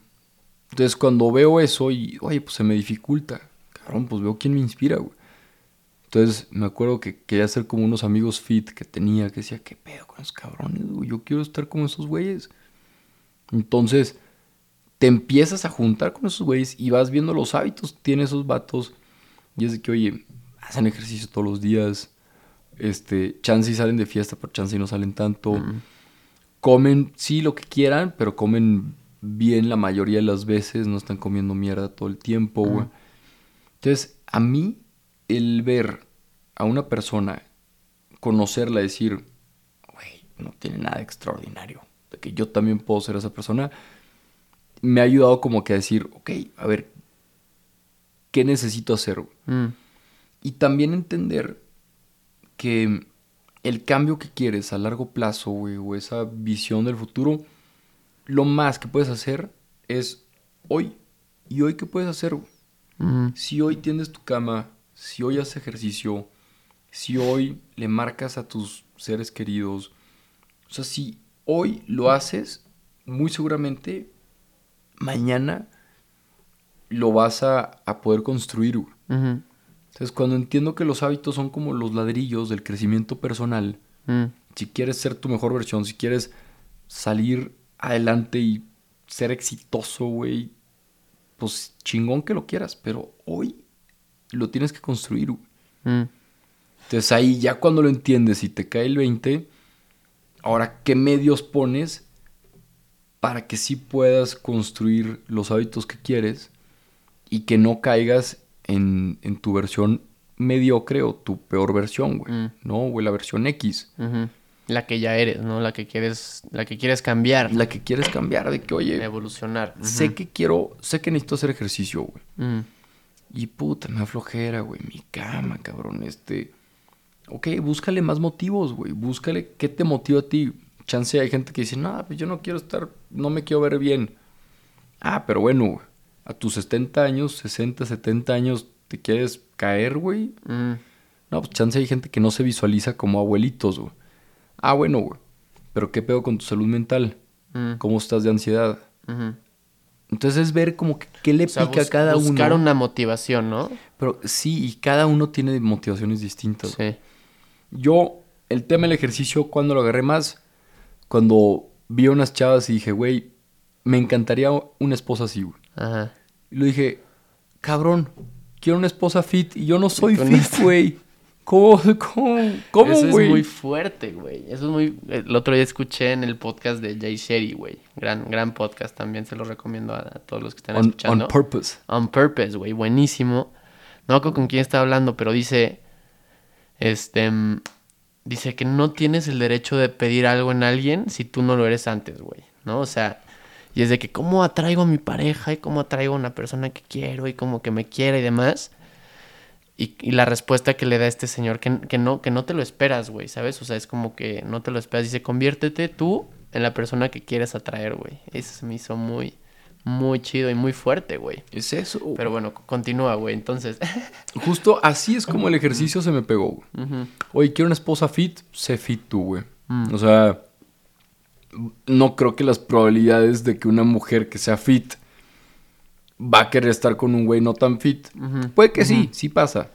Entonces cuando veo eso y, oye, pues se me dificulta. Cabrón, pues veo quién me inspira, güey. Entonces me acuerdo que quería ser como unos amigos fit que tenía, que decía, ¿qué pedo con esos cabrones, güey? Yo quiero estar como esos güeyes. Entonces te empiezas a juntar con esos güeyes y vas viendo los hábitos que tienen esos vatos. Y es de que, oye, hacen ejercicio todos los días. Este, chance y salen de fiesta, pero chance y no salen tanto. Comen, sí, lo que quieran, pero comen bien la mayoría de las veces. No están comiendo mierda todo el tiempo, güey. Entonces, a mí, el ver a una persona, conocerla, decir, güey, no tiene nada extraordinario. De que yo también puedo ser esa persona, me ha ayudado como que a decir, ok, a ver, ¿qué necesito hacer? mm, Y también entender que el cambio que quieres a largo plazo, güey, o esa visión del futuro, lo más que puedes hacer es hoy. ¿Y hoy qué puedes hacer? mm, Si hoy tiendes tu cama, si hoy haces ejercicio, si hoy le marcas a tus seres queridos, o sea, si hoy lo haces, muy seguramente mañana lo vas a, a poder construir. Entonces, cuando entiendo que los hábitos son como los ladrillos del crecimiento personal, mm, si quieres ser tu mejor versión, si quieres salir adelante y ser exitoso, güey, pues chingón que lo quieras, pero hoy lo tienes que construir, güey. mm, Entonces ahí ya cuando lo entiendes y te cae el 20, ahora qué medios pones para que sí puedas construir los hábitos que quieres y que no caigas en, en tu versión mediocre o tu peor versión, güey. Mm. ¿No? Güey, la versión X. La que ya eres, ¿no? La que quieres, la que quieres cambiar, La que quieres cambiar, de que, oye, evolucionar. Sé que quiero, sé que necesito hacer ejercicio, güey. Mm, Y puta, me aflojera, güey, mi cama, cabrón, este... Ok, búscale más motivos, güey. Búscale qué te motiva a ti. Chance hay gente que dice, no, pues yo no quiero estar, no me quiero ver bien. Ah, pero bueno, a tus 70 años, 60, 70 años, ¿te quieres caer, güey? Mm, No, pues chance hay gente que no se visualiza como abuelitos, güey. Ah, bueno, güey. Pero ¿qué pedo con tu salud mental? mm, ¿Cómo estás de ansiedad? Entonces es ver como que qué le O sea, pica a cada buscar uno. una motivación, ¿no? Pero sí, y cada uno tiene motivaciones distintas. Sí. Yo, el tema del ejercicio, cuando lo agarré más? Cuando vi a unas chavas y dije, güey, me encantaría una esposa así, güey. Ajá. Y lo dije, cabrón, quiero una esposa fit y yo no soy fit, güey. ¿Cómo, cómo, cómo, Eso es muy fuerte, güey. Eso es muy... El otro día escuché en el podcast de Jay Sherry, güey. Gran, gran podcast también. Se lo recomiendo a, a todos los que están On, escuchando. on purpose. On Purpose, güey. Buenísimo. No me acuerdo con quién está hablando, pero dice... Este... Dice que no tienes el derecho de pedir algo en alguien si tú no lo eres antes, güey. ¿No? O sea... Y es de que cómo atraigo a mi pareja y cómo atraigo a una persona que quiero y como que me quiera y demás. Y, la respuesta que le da este señor, que, que no, que no te lo esperas, güey, ¿sabes? O sea, es como que no te lo esperas. Dice, conviértete tú en la persona que quieres atraer, güey. Eso me hizo muy, muy chido y muy fuerte, güey. Es eso. Pero bueno, continúa, güey. Entonces, Justo así es como el ejercicio se me pegó, güey. Oye, quiero una esposa fit, sé fit tú, güey. Mm. O sea, no creo que las probabilidades de que una mujer que sea fit va a querer estar con un güey no tan fit. Puede que sí, sí pasa.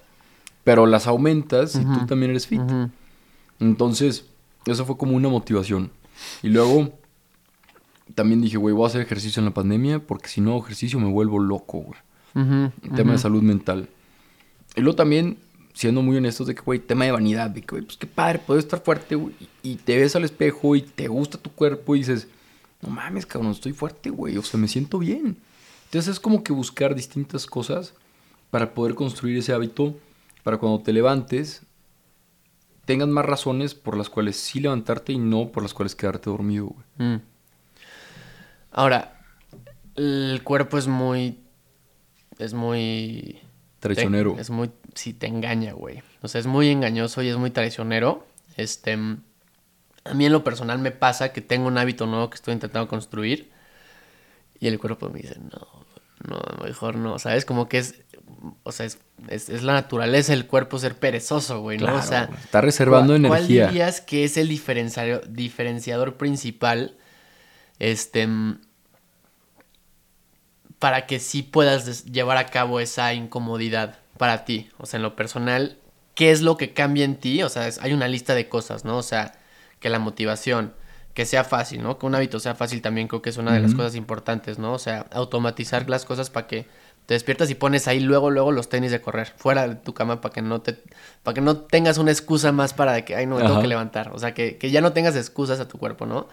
Pero las aumentas y tú también eres fit. Entonces, eso fue como una motivación. Y luego, también dije, güey, voy a hacer ejercicio en la pandemia porque si no hago ejercicio me vuelvo loco, güey. El tema de salud mental. Y luego también, siendo muy honestos, de que, güey, tema de vanidad, de que, güey, pues qué padre, puedes estar fuerte, güey. Y te ves al espejo y te gusta tu cuerpo y dices, no mames, cabrón, estoy fuerte, güey. O sea, me siento bien. Entonces es como que buscar distintas cosas para poder construir ese hábito, para cuando te levantes, tengas más razones por las cuales sí levantarte y no por las cuales quedarte dormido, güey. Mm. Ahora, el cuerpo es muy. Es muy. Traicionero. te- es muy. Sí, te engaña, güey. O sea, es muy engañoso y es muy traicionero. Este. A mí en lo personal me pasa que tengo un hábito nuevo que estoy intentando construir. Y el cuerpo me dice, no, no, mejor no. ¿Sabes? Como que es. O sea, es, es, es la naturaleza del cuerpo ser perezoso, güey, ¿no? Claro, o sea. Está reservando ¿cuál- energía. ¿Cuál dirías que es el diferenciador, diferenciador principal este, para que sí puedas llevar a cabo esa incomodidad para ti? O sea, en lo personal, ¿qué es lo que cambia en ti? O sea, es- hay una lista de cosas, ¿no? O sea, que la motivación, que sea fácil, ¿no? Que un hábito sea fácil también creo que es una de las cosas importantes, ¿no? O sea, automatizar las cosas para que te despiertas y pones ahí luego, luego los tenis de correr fuera de tu cama para que no te, para que no tengas una excusa más para de que, ay, no me tengo Ajá. que levantar. O sea, que, que ya no tengas excusas a tu cuerpo, ¿no?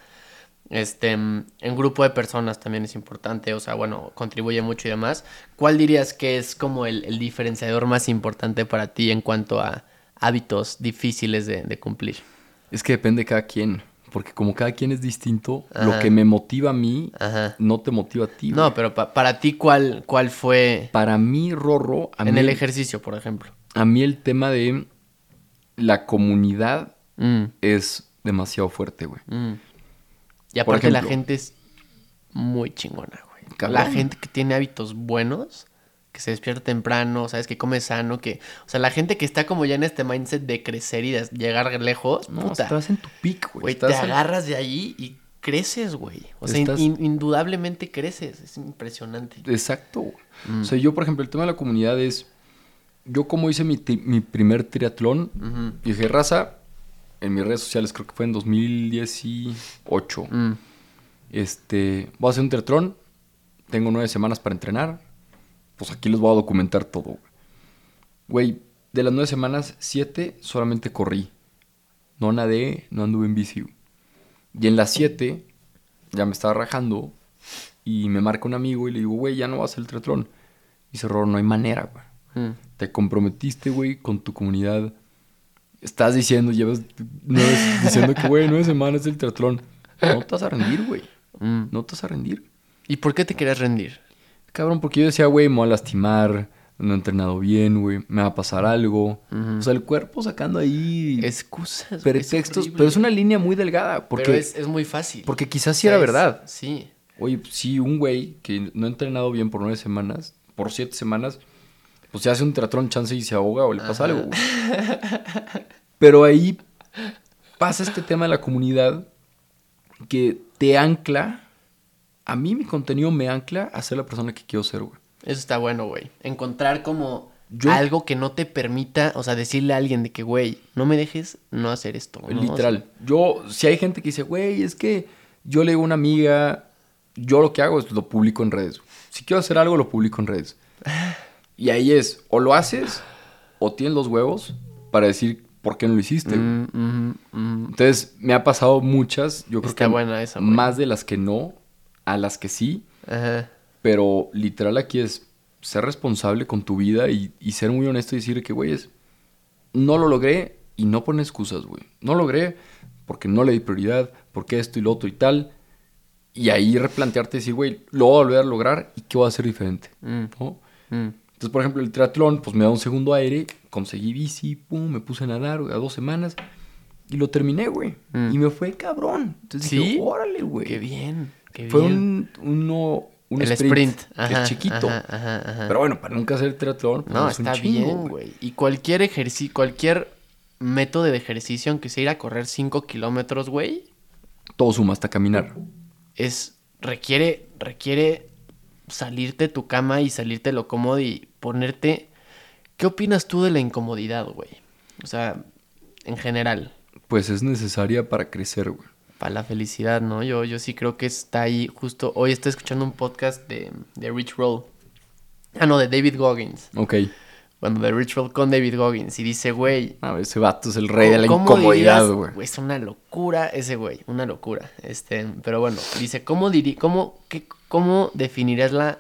Este, en grupo de personas también es importante, o sea, bueno, contribuye mucho y demás. ¿Cuál dirías que es como el, el diferenciador más importante para ti en cuanto a hábitos difíciles de, de cumplir? Es que depende de cada quien. Porque como cada quien es distinto, Ajá. lo que me motiva a mí Ajá. no te motiva a ti. No, pero pa- para ti, ¿cuál, cuál fue Para mí, Rorro, a en mí, el ejercicio, por ejemplo? a mí el tema de la comunidad Mm, es demasiado fuerte, güey. mm. Y Por aparte la gente es muy chingona, güey. Cabrón. La gente que tiene hábitos buenos, que se despierta temprano, sabes, que come sano, que... O sea, la gente que está como ya en este mindset de crecer y de llegar lejos, No, puta, estás en tu pico, güey. güey, te Estás al- agarras de ahí y creces, güey. O sea, in- Estás- in- indudablemente creces, es impresionante. Exacto. güey. Mm. O sea, yo, por ejemplo, el tema de la comunidad es... Yo como hice mi, mi primer triatlón, Ujú. dije, raza, en mis redes sociales, creo que fue en 2018. Mm, Este, voy a hacer un triatlón, tengo nueve semanas para entrenar, pues aquí les voy a documentar todo. güey. De las nueve semanas, siete solamente corrí. No nadé, no anduve en bici. Y en las siete, ya me estaba rajando y me marca un amigo y le digo, güey, ya no vas a hacer el triatlón. Y dice, Ror, no hay manera, güey. mm. Te comprometiste, güey, con tu comunidad. Estás diciendo, llevas nueve- diciendo que, güey, nueve semanas del triatlón. No te vas a rendir, güey. Mm. No te vas a rendir. ¿Y por qué te querías rendir? Cabrón, porque yo decía, güey, me voy a lastimar, no he entrenado bien, güey, me va a pasar algo. O sea, el cuerpo sacando ahí Excusas. pretextos, pero es una línea muy delgada, porque, Pero es, es muy fácil. porque quizás O sí sea, era es- verdad. Sí. Oye, si un güey que no ha entrenado bien por nueve semanas, por siete semanas, pues se hace un triatlón chance y se ahoga o le pasa algo. güey. Pero ahí pasa este tema de la comunidad que te ancla. A mí mi contenido me ancla a ser la persona que quiero ser, güey. Eso está bueno, güey. Encontrar como Yo- algo que no te permita, o sea, decirle a alguien de que, güey, no me dejes no hacer esto. ¿no? Literal. Yo, si hay gente que dice, güey, es que yo le digo a una amiga, yo lo que hago es lo publico en redes. Si quiero hacer algo, lo publico en redes. Y ahí es, o lo haces, o tienes los huevos para decir por qué no lo hiciste. Mm. Entonces, me ha pasado muchas, yo creo Está que buena esa, güey. más de las que no, a las que sí. Ajá. Pero literal aquí es ser responsable con tu vida y, y ser muy honesto y decir que, güey, es, no lo logré y no poner excusas, güey. No lo logré porque no le di prioridad, porque esto y lo otro y tal. Y ahí replantearte y decir, güey, lo voy a volver a lograr y qué voy a hacer diferente. Mm, ¿no? Entonces, por ejemplo, el triatlón, pues me da un segundo aire, conseguí bici, pum, me puse a nadar güey, a dos semanas y lo terminé, güey. Mm. Y me fue cabrón. Entonces ¿Sí? dije, órale, güey. Qué bien, qué Fue bien. un, uno, un El sprint, sprint. que es chiquito. ajá. Pero bueno, para nunca hacer triatlón, pues, No, es un está chingo, bien, güey. Y cualquier ejercicio, cualquier método de ejercicio, aunque sea ir a correr 5 kilómetros, güey, Todo suma hasta caminar. es, requiere, requiere salirte de tu cama y salirte lo cómodo y ponerte... ¿Qué opinas tú de la incomodidad, güey? O sea, en general, Pues es necesaria para crecer, güey. para la felicidad, ¿no? Yo, yo sí creo que está ahí justo... Hoy estoy escuchando un podcast de, de Rich Roll. Ah, no, de David Goggins. Ok. Bueno, de Rich Roll con David Goggins. Y dice, güey, A ver, ese vato es el rey de la ¿Cómo incomodidad, güey. Es una locura ese güey, una locura. Este, pero bueno, dice, ¿cómo, diri cómo, qué- cómo definirías la,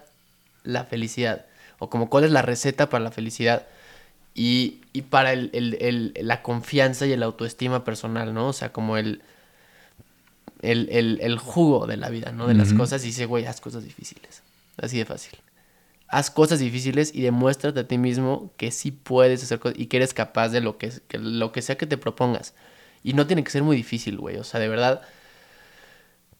la felicidad? O como cuál es la receta para la felicidad y, y para el, el- el- la confianza y el autoestima personal, ¿no? O sea, como el, el, el- jugo de la vida, ¿no? De las cosas. Y dice, güey, haz cosas difíciles. Así de fácil. Haz cosas difíciles y demuéstrate a ti mismo que sí puedes hacer cosas y que eres capaz de lo que, que lo que sea que te propongas. Y no tiene que ser muy difícil, güey. O sea, de verdad,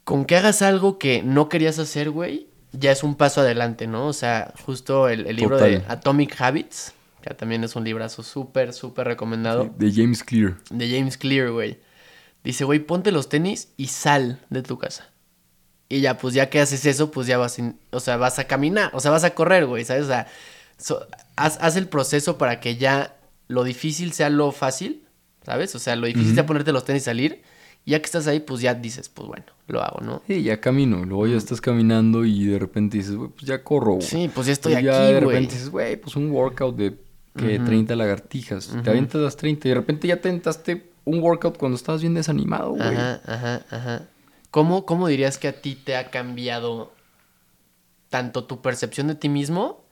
con que hagas algo que no querías hacer, güey, ya es un paso adelante, ¿no? O sea, justo el, el libro de. Atomic Habits, que también es un librazo súper, súper recomendado, De James Clear. de James Clear, güey. Dice, güey, ponte los tenis y sal de tu casa. Y ya, pues ya que haces eso, pues ya vas, in- o sea, vas a caminar, o sea, vas a correr, güey, ¿sabes? O sea, so- haz, haz el proceso para que ya lo difícil sea lo fácil, ¿sabes? O sea, lo difícil sea ponerte los tenis y salir. Y ya que estás ahí, pues ya dices, pues bueno, lo hago, ¿no? Sí, ya camino. Luego ya estás caminando y de repente dices, güey, pues ya corro, güey. Sí, pues ya estoy Y aquí, de güey. repente dices, güey, pues un workout de que 30 lagartijas. Te avientas las 30 y de repente ya te aventaste un workout cuando estabas bien desanimado, güey. Ajá, ajá, ajá. ¿Cómo, ¿Cómo dirías que a ti te ha cambiado tanto tu percepción de ti mismo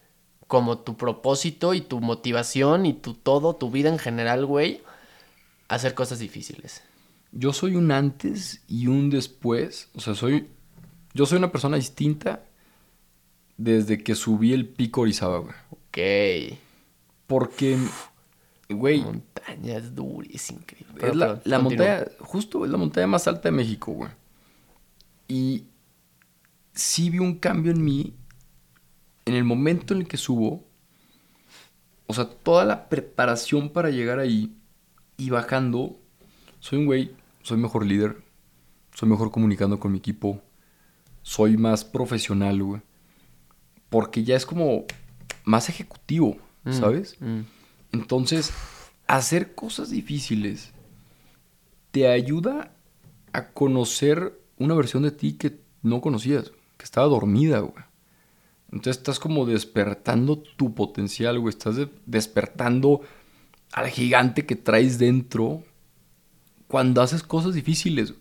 como tu propósito y tu motivación y tu todo, tu vida en general, güey, a hacer cosas difíciles? Yo soy un antes y un después. O sea, soy. Yo soy una persona distinta desde que subí el pico Orizaba, güey. Ok. Porque, güey, Montaña es duro y es increíble. es la, la montaña, justo es la montaña más alta de México, güey. Y sí vi un cambio en mí en el momento en el que subo. O sea, toda la preparación para llegar ahí y bajando. Soy un güey, soy mejor líder, soy mejor comunicando con mi equipo, soy más profesional, güey. Porque ya es como más ejecutivo, Mm, ¿sabes? mm. Entonces, hacer cosas difíciles te ayuda a conocer una versión de ti que no conocías, que estaba dormida, güey. Entonces estás como despertando tu potencial, güey. Estás de- despertando al gigante que traes dentro cuando haces cosas difíciles.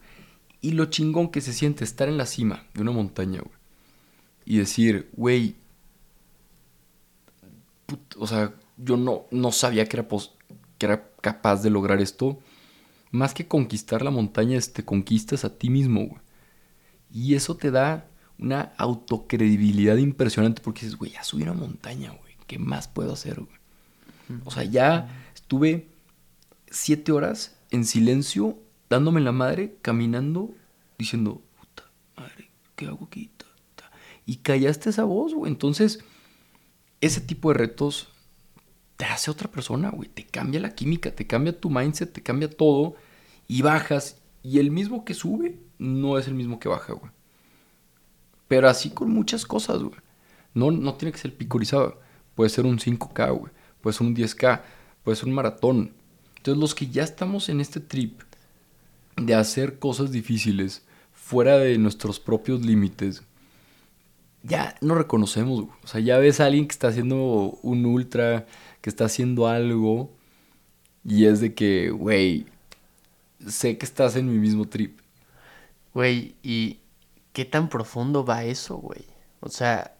Y lo chingón que se siente estar en la cima de una montaña, güey. Y decir, güey, o sea, yo no, no sabía que era, que era capaz de lograr esto. Más que conquistar la montaña, te conquistas a ti mismo, güey. Y eso te da una autocredibilidad impresionante porque dices, güey, ya subí una montaña, güey. ¿qué más puedo hacer, güey? O sea, ya estuve siete horas en silencio, dándome la madre, caminando, diciendo, puta madre, ¿qué hago aquí? Y callaste esa voz, güey. Entonces, ese tipo de retos te hace otra persona, güey. Te cambia la química, te cambia tu mindset, te cambia todo. Y bajas. Y el mismo que sube no es el mismo que baja, güey. Pero así con muchas cosas, güey. No, no tiene que ser picorizado. Puede ser un 5K, güey. Puede ser un 10K. Puede ser un maratón. Entonces los que ya estamos en este trip de hacer cosas difíciles fuera de nuestros propios límites, ya no reconocemos. Güey. O sea, ya ves a alguien que está haciendo un ultra, que está haciendo algo, y es de que, güey, sé que estás en mi mismo trip. Güey, ¿y qué tan profundo va eso, güey? O sea,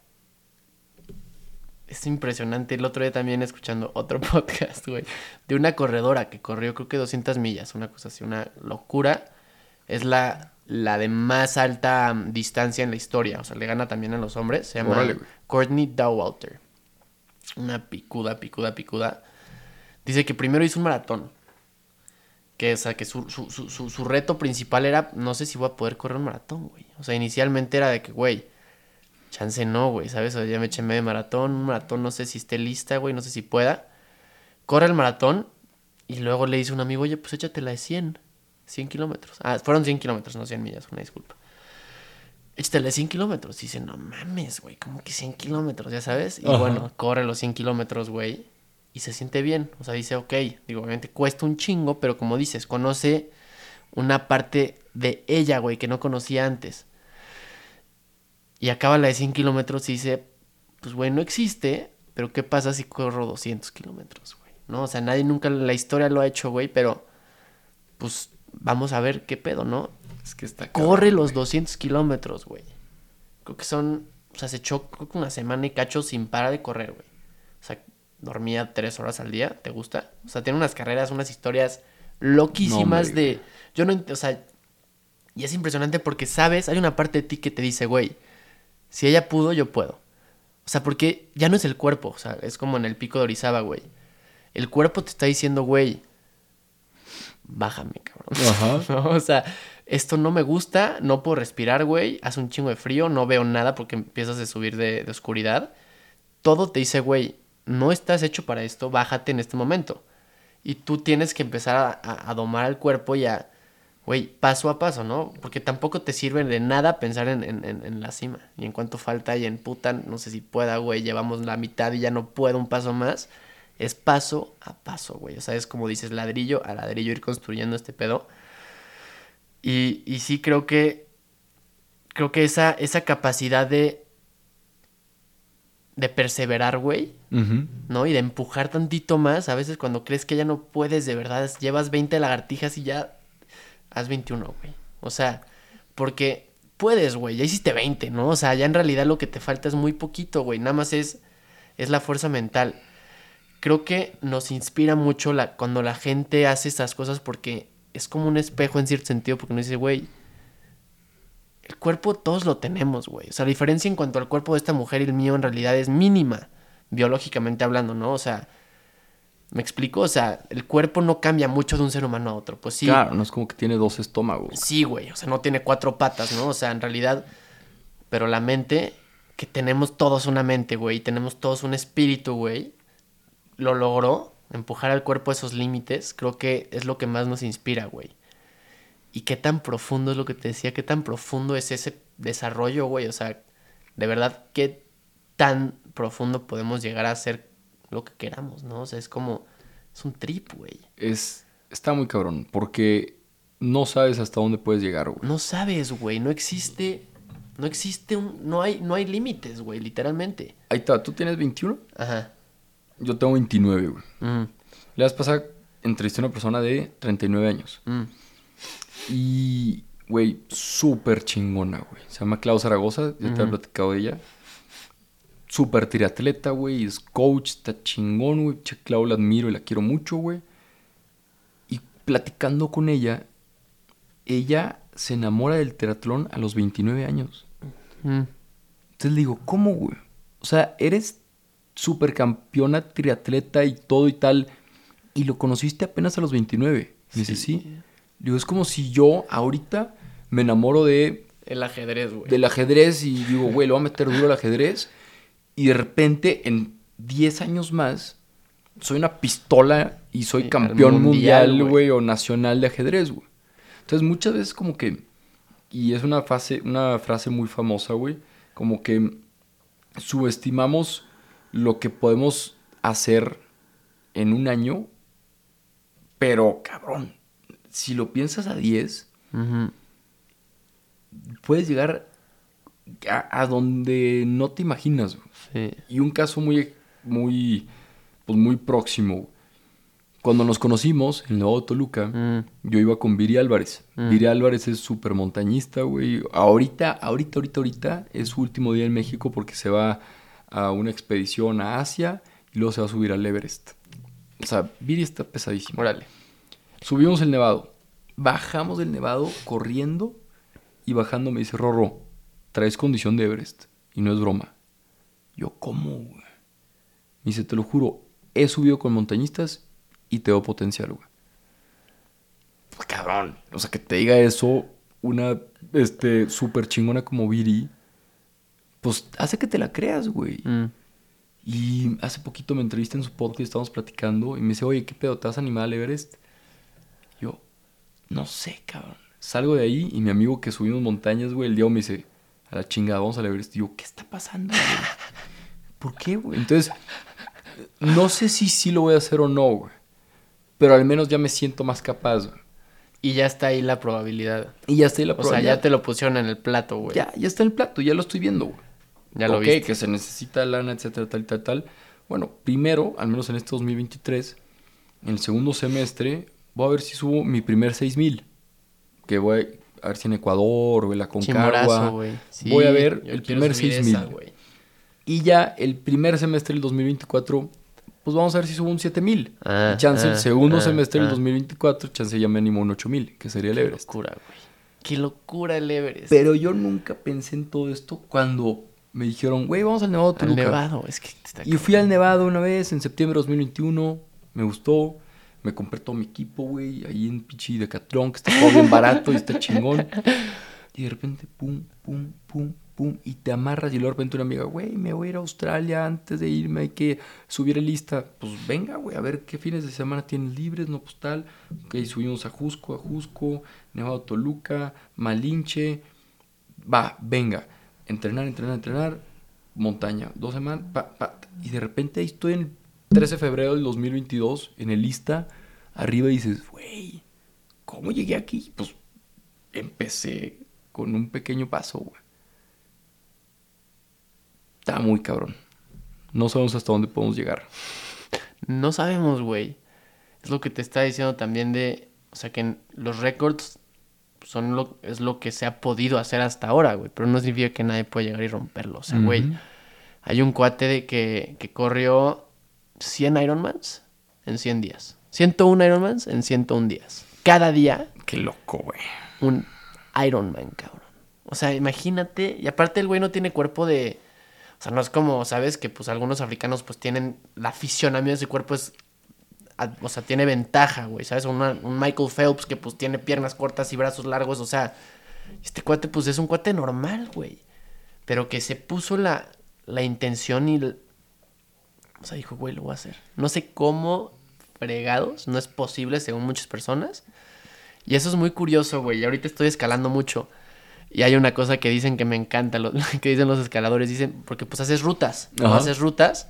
es impresionante. El otro día también escuchando otro podcast, güey, de una corredora que corrió creo que 200 millas, una cosa así, una locura. Es la, la de más alta distancia en la historia, o sea, le gana también a los hombres. Se llama Courtney Dowalter. Una picuda, picuda, picuda. Dice que primero hizo un maratón. Que, o sea, que su, su, su, su reto principal era, no sé si voy a poder correr un maratón, güey. O sea, inicialmente era de que, güey, chance no, güey, ¿sabes? O sea, ya me eché medio maratón, un maratón no sé si esté lista, güey, no sé si pueda. Corre el maratón y luego le dice a un amigo, oye, pues échate la de 100, 100 kilómetros. Ah, fueron 100 kilómetros, no 100 millas, una disculpa. Échate la de 100 kilómetros. Y dice, no mames, güey, ¿cómo que 100 kilómetros? Ya sabes. Y bueno, corre los 100 kilómetros, güey, y se siente bien. O sea, dice, ok, digo, obviamente cuesta un chingo, pero como dices, conoce una parte de ella, güey, que no conocía antes. Y acaba la de 100 kilómetros y dice, pues güey, no existe, pero ¿qué pasa si corro 200 kilómetros, güey? ¿No? O sea, nadie nunca en la historia lo ha hecho, güey, pero pues vamos a ver qué pedo, ¿no? Es que está... Corre los 200 kilómetros, güey. Creo que son, o sea, se echó creo que una semana y cacho sin parar de correr, güey. O sea, dormía tres horas al día, ¿te gusta? O sea, tiene unas carreras, unas historias loquísimas de... Yo no, o sea, y es impresionante porque sabes, hay una parte de ti que te dice, güey, si ella pudo, yo puedo. O sea, porque ya no es el cuerpo, o sea, es como en el pico de Orizaba, güey. El cuerpo te está diciendo, güey, bájame, cabrón. Ajá. o sea, esto no me gusta, no puedo respirar, güey, hace un chingo de frío, no veo nada porque empiezas a subir de, oscuridad. Todo te dice, güey, no estás hecho para esto, bájate en este momento. Y tú tienes que empezar a, domar al cuerpo y a güey, paso a paso, ¿no? Porque tampoco te sirve de nada pensar en, en, en, la cima. Y en cuanto falta y en puta, no sé si pueda, güey, llevamos la mitad y ya no puedo un paso más. Es paso a paso, güey. O sea, es como dices, ladrillo a ladrillo ir construyendo este pedo. Y, y sí creo que, creo que esa, esa capacidad de, de perseverar, güey, ¿no? Y de empujar tantito más, a veces cuando crees que ya no puedes de verdad, llevas 20 lagartijas y ya haz 21, güey. O sea, porque puedes, güey, ya hiciste 20, ¿no? O sea, ya en realidad lo que te falta es muy poquito, güey. Nada más es, es la fuerza mental. Creo que nos inspira mucho la, cuando la gente hace estas cosas porque es como un espejo en cierto sentido, porque nos dice, güey, el cuerpo todos lo tenemos, güey. O sea, la diferencia en cuanto al cuerpo de esta mujer y el mío en realidad es mínima, biológicamente hablando, ¿no? O sea, ¿Me explico? O sea, el cuerpo no cambia mucho de un ser humano a otro. Pues sí. Claro, no es como que tiene dos estómagos. Sí, güey. O sea, no tiene cuatro patas, ¿no? O sea, en realidad. Pero la mente, que tenemos todos una mente, güey. Y tenemos todos un espíritu, güey. Lo logró. Empujar al cuerpo a esos límites. Creo que es lo que más nos inspira, güey. Y qué tan profundo es lo que te decía. Qué tan profundo es ese desarrollo, güey. O sea, de verdad, qué tan profundo podemos llegar a ser lo que queramos, ¿no? O sea, es como, es un trip, güey. Es, está muy cabrón, porque no sabes hasta dónde puedes llegar, güey. No sabes, güey, no existe, no existe un, no hay, no hay límites, güey, literalmente. Ahí está, ¿tú tienes 21? Ajá. Yo tengo 29, güey. Mm. Le vas a pasar, entrevisté a una persona de 39 años. Mm. Y, güey, súper chingona, güey. Se llama Clau Zaragoza, ya te he platicado de ella súper triatleta, güey. Es coach, está chingón, güey. Che, Clau la admiro y la quiero mucho, güey. Y platicando con ella, ella se enamora del triatlón a los 29 años. Entonces le digo, ¿cómo, güey? O sea, eres supercampeona triatleta y todo y tal. Y lo conociste apenas a los 29. Me dice, sí. Digo, es como si yo ahorita me enamoro de... El ajedrez, güey. Del ajedrez y digo, güey, lo voy a meter duro al ajedrez. Y de repente, en 10 años más, soy una pistola y soy campeón al mundial, güey, o nacional de ajedrez, güey. Entonces, muchas veces como que, y es una, fase, una frase muy famosa, güey, como que subestimamos lo que podemos hacer en un año, pero, cabrón, si lo piensas a 10, Ujú. puedes llegar a, a donde no te imaginas. Sí. Y un caso muy, muy, pues muy próximo. Cuando nos conocimos en Nuevo Toluca, Mm. yo iba con Viri Álvarez. Mm. Viri Álvarez es súper montañista, güey. Ahorita, ahorita, ahorita, ahorita es su último día en México porque se va a una expedición a Asia y luego se va a subir al Everest. O sea, Viri está pesadísimo. Órale. Subimos el nevado. Bajamos del nevado corriendo y bajando me dice, Rorro, traes condición de Everest. Y no es broma. Yo, ¿cómo? güey?" Me dice, te lo juro, he subido con montañistas y te veo potencial, güey. Pues, cabrón. O sea, que te diga eso una, este, súper chingona como Viri, pues hace que te la creas, güey. Mm. Y hace poquito me entrevisté en su podcast, estábamos platicando, y me dice, oye, ¿qué pedo? ¿Te vas a animar al Everest? No sé, cabrón. Salgo de ahí y mi amigo que subimos montañas, güey, el día me dice, a la chingada, vamos al Everest. Y yo, ¿qué está pasando, güey? ¿Por qué, güey? Entonces, no sé si sí lo voy a hacer o no, güey. Pero al menos ya me siento más capaz, güey. Y ya está ahí la probabilidad. Y ya está ahí la O sea, probabilidad. ya te lo pusieron en el plato, güey. ya, ya está en el plato, ya lo estoy viendo, güey. Ya lo Ok, viste. que se necesita lana, etcétera, tal, tal, tal. Bueno, primero, al menos en este 2023, en el segundo semestre, voy a ver si subo mi primer 6000. Que voy a ver si en Ecuador o en la Concagua. Sí, voy a ver el primer subir 6000. esa, güey. Y ya el primer semestre del 2024, pues vamos a ver si subo un 7000. Ah, y chance el ah, segundo ah, semestre del ah. 2024, chance ya me animo un 8000, que sería el Qué Everest. locura, güey. Qué locura el Everest. Pero yo nunca pensé en todo esto cuando me dijeron, güey, vamos al Nevado de Al Toluca. Nevado, es que está Y fui al Nevado una vez en septiembre de 2021. Me gustó. Me compré todo mi equipo, güey. Ahí en Pichi Decathlon, que está todo bien barato y está chingón. Y de repente, pum, pum, pum, pum. Y te amarras. Y luego de repente una amiga, güey, me voy a ir a Australia antes de irme. Hay que subir el lista. Pues venga, güey, a ver qué fines de semana tienes libres, no pues tal. Ok, subimos a Jusco, a Jusco, Nevado Toluca, Malinche. Va, venga. Entrenar, entrenar, entrenar. Montaña. Dos semanas. Pa, pa. Y de repente ahí estoy en el 13 de febrero del 2022 en el lista. Arriba dices, güey, ¿cómo llegué aquí? Pues empecé con un pequeño paso, güey. Está muy cabrón. No sabemos hasta dónde podemos llegar. No sabemos, güey. Es lo que te está diciendo también de... O sea, que los récords son lo, es lo que se ha podido hacer hasta ahora, güey. Pero no significa que nadie puede llegar y romperlo. O sea, güey, hay un cuate de que, que corrió 100 Ironmans en 100 días. 101 Ironmans en 101 días. Cada día Qué loco, güey. un Ironman, cabrón. O sea, imagínate. Y aparte el güey no tiene cuerpo de... O sea, no es como, ¿sabes? Que pues algunos africanos pues tienen... La fisionomía de su cuerpo es... a- O sea, tiene ventaja, güey, ¿sabes? Una- un Michael Phelps que pues tiene piernas cortas y brazos largos. O sea, este cuate pues es un cuate normal, güey. Pero que se puso la, la intención y... O sea, dijo, güey, lo voy a hacer. No sé cómo fregados. No es posible según muchas personas. Y eso es muy curioso, güey. Y ahorita estoy escalando mucho. Y hay una cosa que dicen que me encanta, lo, que dicen los escaladores. Dicen, porque pues haces rutas, ¿no? Ajá. Haces rutas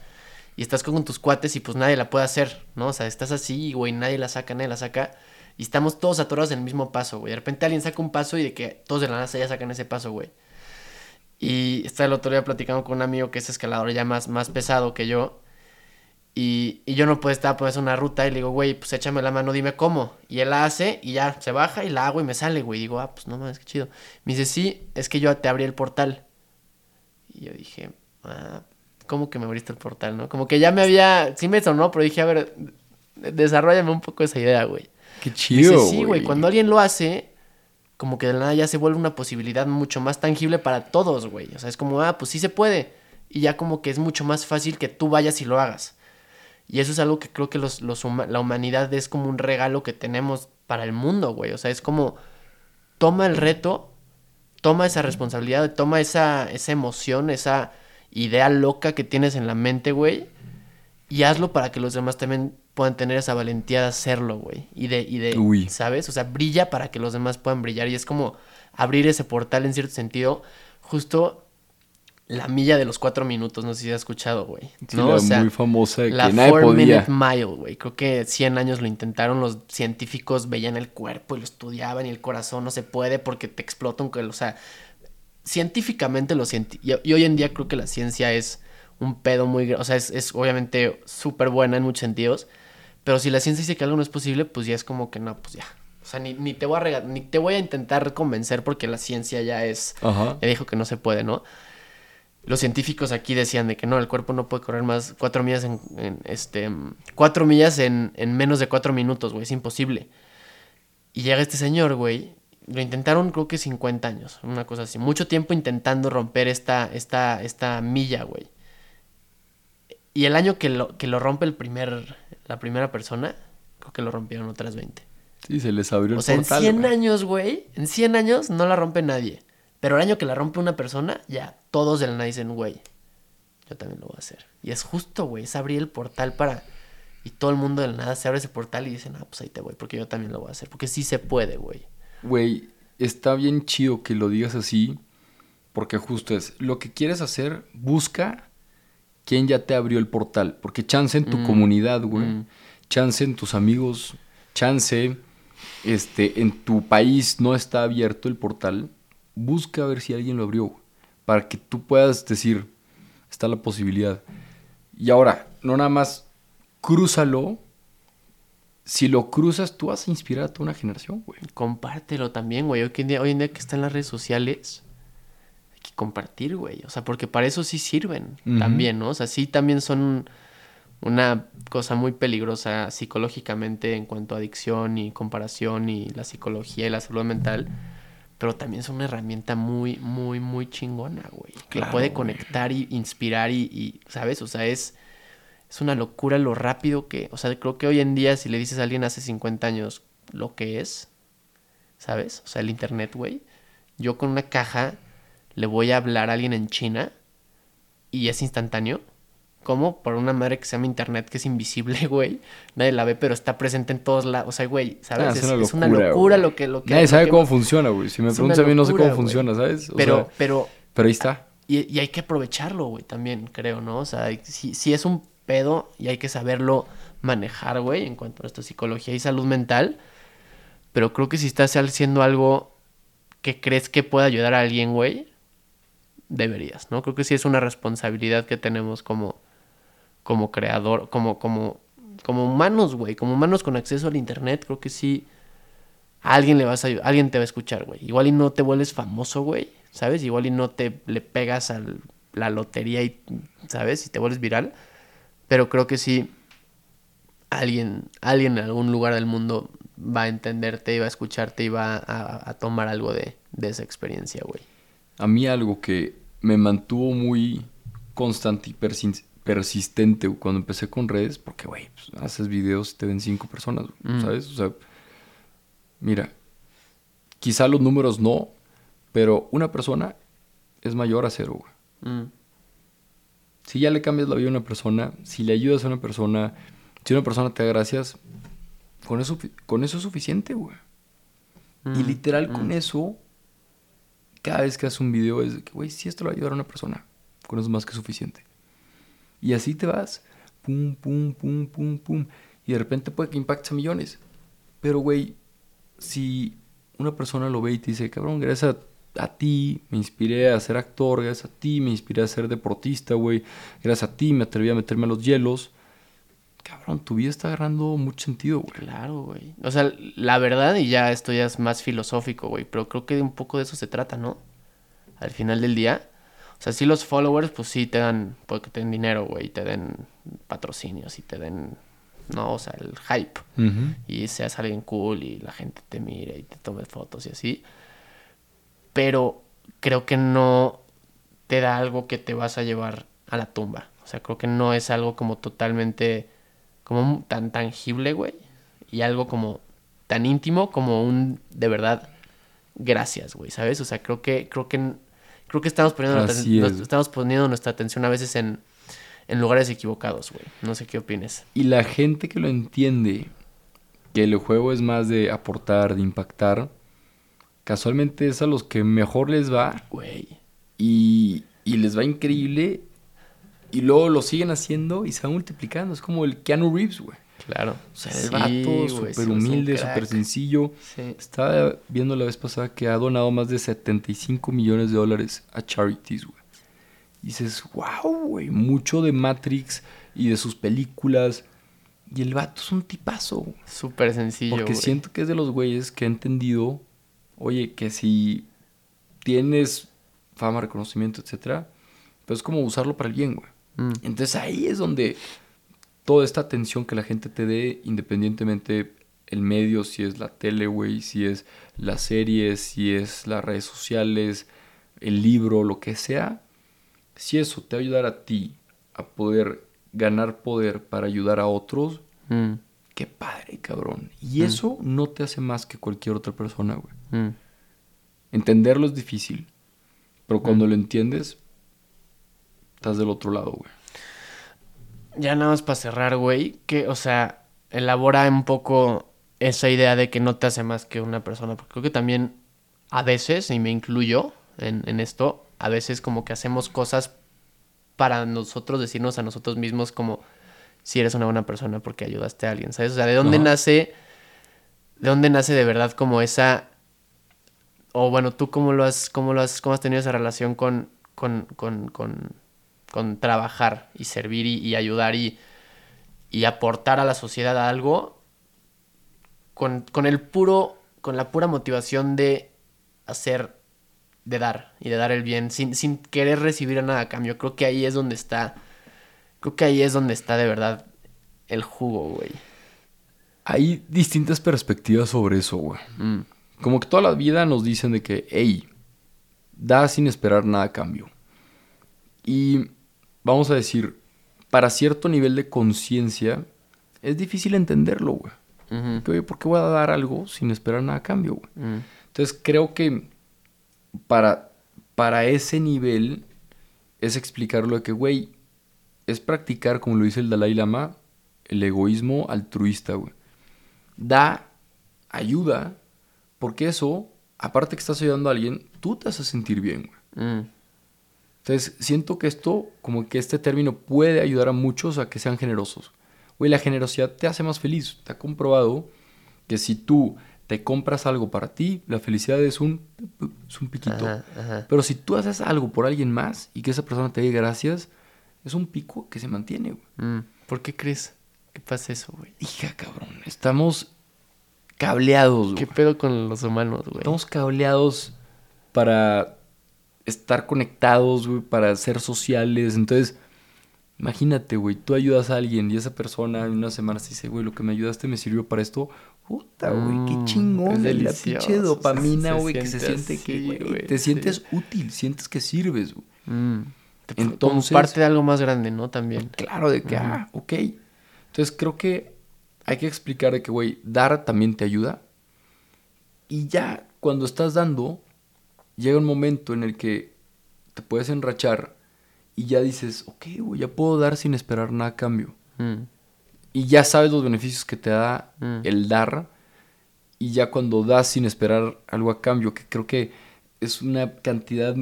y estás con tus cuates y pues nadie la puede hacer, ¿no? O sea, estás así, güey, nadie la saca, nadie la saca. Y estamos todos atorados en el mismo paso, güey. De repente alguien saca un paso y de que todos de la NASA ya sacan ese paso, güey. Y está el otro día platicando con un amigo que es escalador ya más, más pesado que yo. Y, y yo no puedo estar pues una ruta y le digo, güey, pues échame la mano, dime cómo. Y él la hace y ya se baja y la hago y me sale, güey. Y digo, ah, pues no mames, qué chido. Me dice, sí, es que yo te abrí el portal. Y yo dije, ah, ¿cómo que me abriste el portal, no? Como que ya me había, sí me sonó, pero dije, a ver, de- desarrollame un poco esa idea, güey. Qué chido, dice, sí, güey, cuando alguien lo hace, como que de la nada ya se vuelve una posibilidad mucho más tangible para todos, güey. O sea, es como, ah, pues sí se puede. y ya como que es mucho más fácil que tú vayas y lo hagas. Y eso es algo que creo que los, los la humanidad es como un regalo que tenemos para el mundo, güey. O sea, es como, toma el reto, toma esa responsabilidad, toma esa, esa emoción, esa idea loca que tienes en la mente, güey, y hazlo para que los demás también puedan tener esa valentía de hacerlo, güey. Y de, y de ¿sabes? O sea, brilla para que los demás puedan brillar. Y es como abrir ese portal en cierto sentido. Justo la milla de los cuatro minutos, no sé si has escuchado, güey. ¿no? muy famosa. la que nadie four minute mile, güey. Creo que 100 años lo intentaron, los científicos veían el cuerpo y lo estudiaban y el corazón no se puede porque te explota un... O sea, científicamente lo siento. Y, hoy en día creo que la ciencia es un pedo muy... O sea, es, es obviamente súper buena en muchos sentidos. Pero si la ciencia dice que algo no es posible, pues ya es como que no, pues ya. O sea, ni, ni te voy a ni te voy a intentar convencer porque la ciencia ya es... Ya dijo que no se puede, ¿no? Los científicos aquí decían de que no, el cuerpo no puede correr más cuatro millas en, este... Cuatro millas en, en menos de cuatro minutos, güey. Es imposible. Y llega este señor, güey, lo intentaron creo que 50 años, una cosa así. Mucho tiempo intentando romper esta, esta, esta milla, güey. Y el año que lo, que lo rompe el primer, la primera persona, creo que lo rompieron otras 20. Sí, se les abrió el O sea, en 100 años, güey, en 100 años no la rompe nadie. Pero el año que la rompe una persona, ya, todos de la nada dicen, güey, yo también lo voy a hacer. Y es justo, güey, es abrir el portal para... Y todo el mundo de la nada se abre ese portal y dicen, ah, pues ahí te voy, porque yo también lo voy a hacer. Porque sí se puede, güey. Güey, está bien chido que lo digas así, porque justo es, lo que quieres hacer, busca quién ya te abrió el portal, porque chance en tu mm, comunidad, güey, mm. chance en tus amigos, chance, este, en tu país no está abierto el portal, busca a ver si alguien lo abrió, para que tú puedas decir, está la posibilidad. Y ahora, no nada más, crúzalo si lo cruzas, tú vas a inspirar a toda una generación, güey. Compártelo también, güey. Hoy en día, hoy en día que están las redes sociales, hay que compartir, güey. O sea, porque para eso sí sirven también, ¿no? O sea, sí también son una cosa muy peligrosa psicológicamente en cuanto a adicción y comparación y la psicología y la salud mental. Pero también son una herramienta muy, muy, muy chingona, güey. que puede conectar y inspirar y, y, ¿sabes? O sea, es es una locura lo rápido que, o sea, creo que hoy en día si le dices a alguien hace 50 años lo que es, ¿sabes? O sea, el internet, güey. Yo con una caja le voy a hablar a alguien en China y es instantáneo. ¿Cómo? Por una madre que se llama internet que es invisible, güey. Nadie la ve, pero está presente en todos lados. O sea, güey, ¿sabes? Ah, es, una locura, lo que, lo que... Nadie sabe cómo funciona, güey. Si me preguntas a mí, no sé cómo funciona, ¿sabes? pero, pero... Pero ahí está. Y, y, hay que aprovecharlo, güey, también, creo, ¿no? O sea, si, si es un pedo y hay que saberlo manejar, güey, en cuanto a nuestra psicología y salud mental. Pero creo que si estás haciendo algo que crees que puede ayudar a alguien, güey, deberías, ¿no? Creo que sí es una responsabilidad que tenemos como, como creador, como, como, como humanos, güey, como humanos con acceso al internet, creo que sí alguien le vas a alguien te va a escuchar, güey. Igual y no te vuelves famoso, güey, ¿sabes? Igual y no te le pegas a la lotería y, ¿sabes? Y te vuelves viral pero creo que sí, alguien, alguien en algún lugar del mundo va a entenderte y va a escucharte y va a, tomar algo de, esa experiencia, güey. A mí algo que me mantuvo muy constante y persistente cuando empecé con redes, porque, güey, pues, haces videos y te ven cinco personas, mm. ¿sabes? O sea, mira, quizá los números no, pero una persona es mayor a cero, güey. Mm. Si ya le cambias la vida a una persona, si le ayudas a una persona, si una persona te da gracias, con eso, con eso es suficiente, güey. y mm, literal con mm. eso, cada vez que haces un video es que, güey, si esto le va a ayudar a una persona, con eso es más que suficiente. Y así te vas, pum, pum, pum, pum, pum. Y de repente puede que impactes a millones. Pero, güey, si una persona lo ve y te dice, cabrón, gracias a a ti me inspiré a ser actor, gracias a ti me inspiré a ser deportista, güey. Gracias a ti me atreví a meterme a los hielos. Cabrón, tu vida está agarrando mucho sentido, güey. Claro, güey. O sea, la verdad, y ya esto ya es más filosófico, güey, pero creo que un poco de eso se trata, ¿no? Al final del día. O sea, sí los followers, pues sí te dan, porque te den dinero, güey, te den patrocinios y te den, no, o sea, el hype. Y seas alguien cool y la gente te mire y te tome fotos y así pero creo que no te da algo que te vas a llevar a la tumba. O sea, creo que no es algo como totalmente, como tan tangible, güey. Y algo como tan íntimo como un, de verdad, gracias, güey, ¿sabes? O sea, creo que, creo que, creo que estamos poniendo, Así es. estamos poniendo nuestra atención a veces en, en lugares equivocados, güey. No sé qué opines. Y la gente que lo entiende, que el juego es más de aportar, de impactar, casualmente es a los que mejor les va Güey. y, y les va increíble y luego lo siguen haciendo y se va multiplicando. Es como el Keanu Reeves, güey. Claro. O sea, el Sí, vato súper humilde, súper sencillo. Sí. Estaba viendo la vez pasada que ha donado más de 75 millones de dólares a charities, güey. Y dices, wow, güey, mucho de Matrix y de sus películas. Y el vato es un tipazo. Súper sencillo, Porque güey. siento que es de los güeyes que ha entendido, oye, que si tienes fama, reconocimiento, etcétera, pues es como usarlo para el bien, güey. Mm. Entonces ahí es donde toda esta atención que la gente te dé, independientemente el medio, si es la tele, güey, si es la serie, si es las redes sociales, el libro, lo que sea, si eso te va a ayudar a ti a poder ganar poder para ayudar a otros, Mm, qué padre, cabrón. Y eso no te hace más que cualquier otra persona, güey. mm. Entenderlo es difícil, pero cuando lo entiendes, estás del otro lado, güey. Ya nada más para cerrar, güey, que, o sea, elabora un poco esa idea de que no te hace más que una persona, porque creo que también a veces, y me incluyo en, en esto, a veces como que hacemos cosas para nosotros decirnos a nosotros mismos como si eres una buena persona porque ayudaste a alguien, ¿sabes? O sea, ¿de dónde nace, de dónde nace de verdad como esa, o bueno, tú cómo lo has, cómo lo has, cómo has tenido esa relación con, con, con, con, con trabajar y servir y, y ayudar y, y aportar a la sociedad algo con, con el puro, con la pura motivación de hacer, de dar y de dar el bien sin, sin querer recibir nada a cambio. Creo que ahí es donde está, creo que ahí es donde está de verdad el jugo, güey. Hay distintas perspectivas sobre eso, güey. Mm, Como que toda la vida nos dicen de que, hey, da sin esperar nada a cambio. Y vamos a decir, para cierto nivel de conciencia, es difícil entenderlo, güey. Que, oye, ¿por qué voy a dar algo sin esperar nada a cambio, güey? Entonces creo que para, para ese nivel es explicarlo de que, güey, es practicar, como lo dice el Dalai Lama, el egoísmo altruista, güey. Da ayuda, porque eso, aparte que estás ayudando a alguien, tú te haces sentir bien, güey. mm. Entonces, siento que esto, como que este término puede ayudar a muchos a que sean generosos. Güey, la generosidad te hace más feliz. Te ha comprobado que si tú te compras algo para ti, la felicidad es un, es un piquito. Ajá, ajá. Pero si tú haces algo por alguien más y que esa persona te diga gracias, es un pico que se mantiene, güey. Mm, ¿Por qué crees que pasa eso, güey? Hija, cabrón. Estamos cableados, ¿Qué güey. pedo con los humanos, güey? Estamos cableados para estar conectados, güey, para ser sociales. Entonces, imagínate, güey, tú ayudas a alguien y esa persona en una semana te dice, güey, lo que me ayudaste me sirvió para esto. Puta, güey, qué Mm, chingón. es güey, la pinche se- dopamina, se güey, que se siente que, güey, güey, te sí. sientes útil, sientes que sirves, güey. Mm. Como Entonces- parte de algo más grande, ¿no? También. Claro, de que, ah, ok. Entonces creo que hay que explicar de que, güey, dar también te ayuda. Y ya cuando estás dando, llega un momento en el que te puedes enrachar y ya dices, ok, güey, ya puedo dar sin esperar nada a cambio. Mm. Y ya sabes los beneficios que te da Mm. el dar. Y ya cuando das sin esperar algo a cambio, que creo que es una cantidad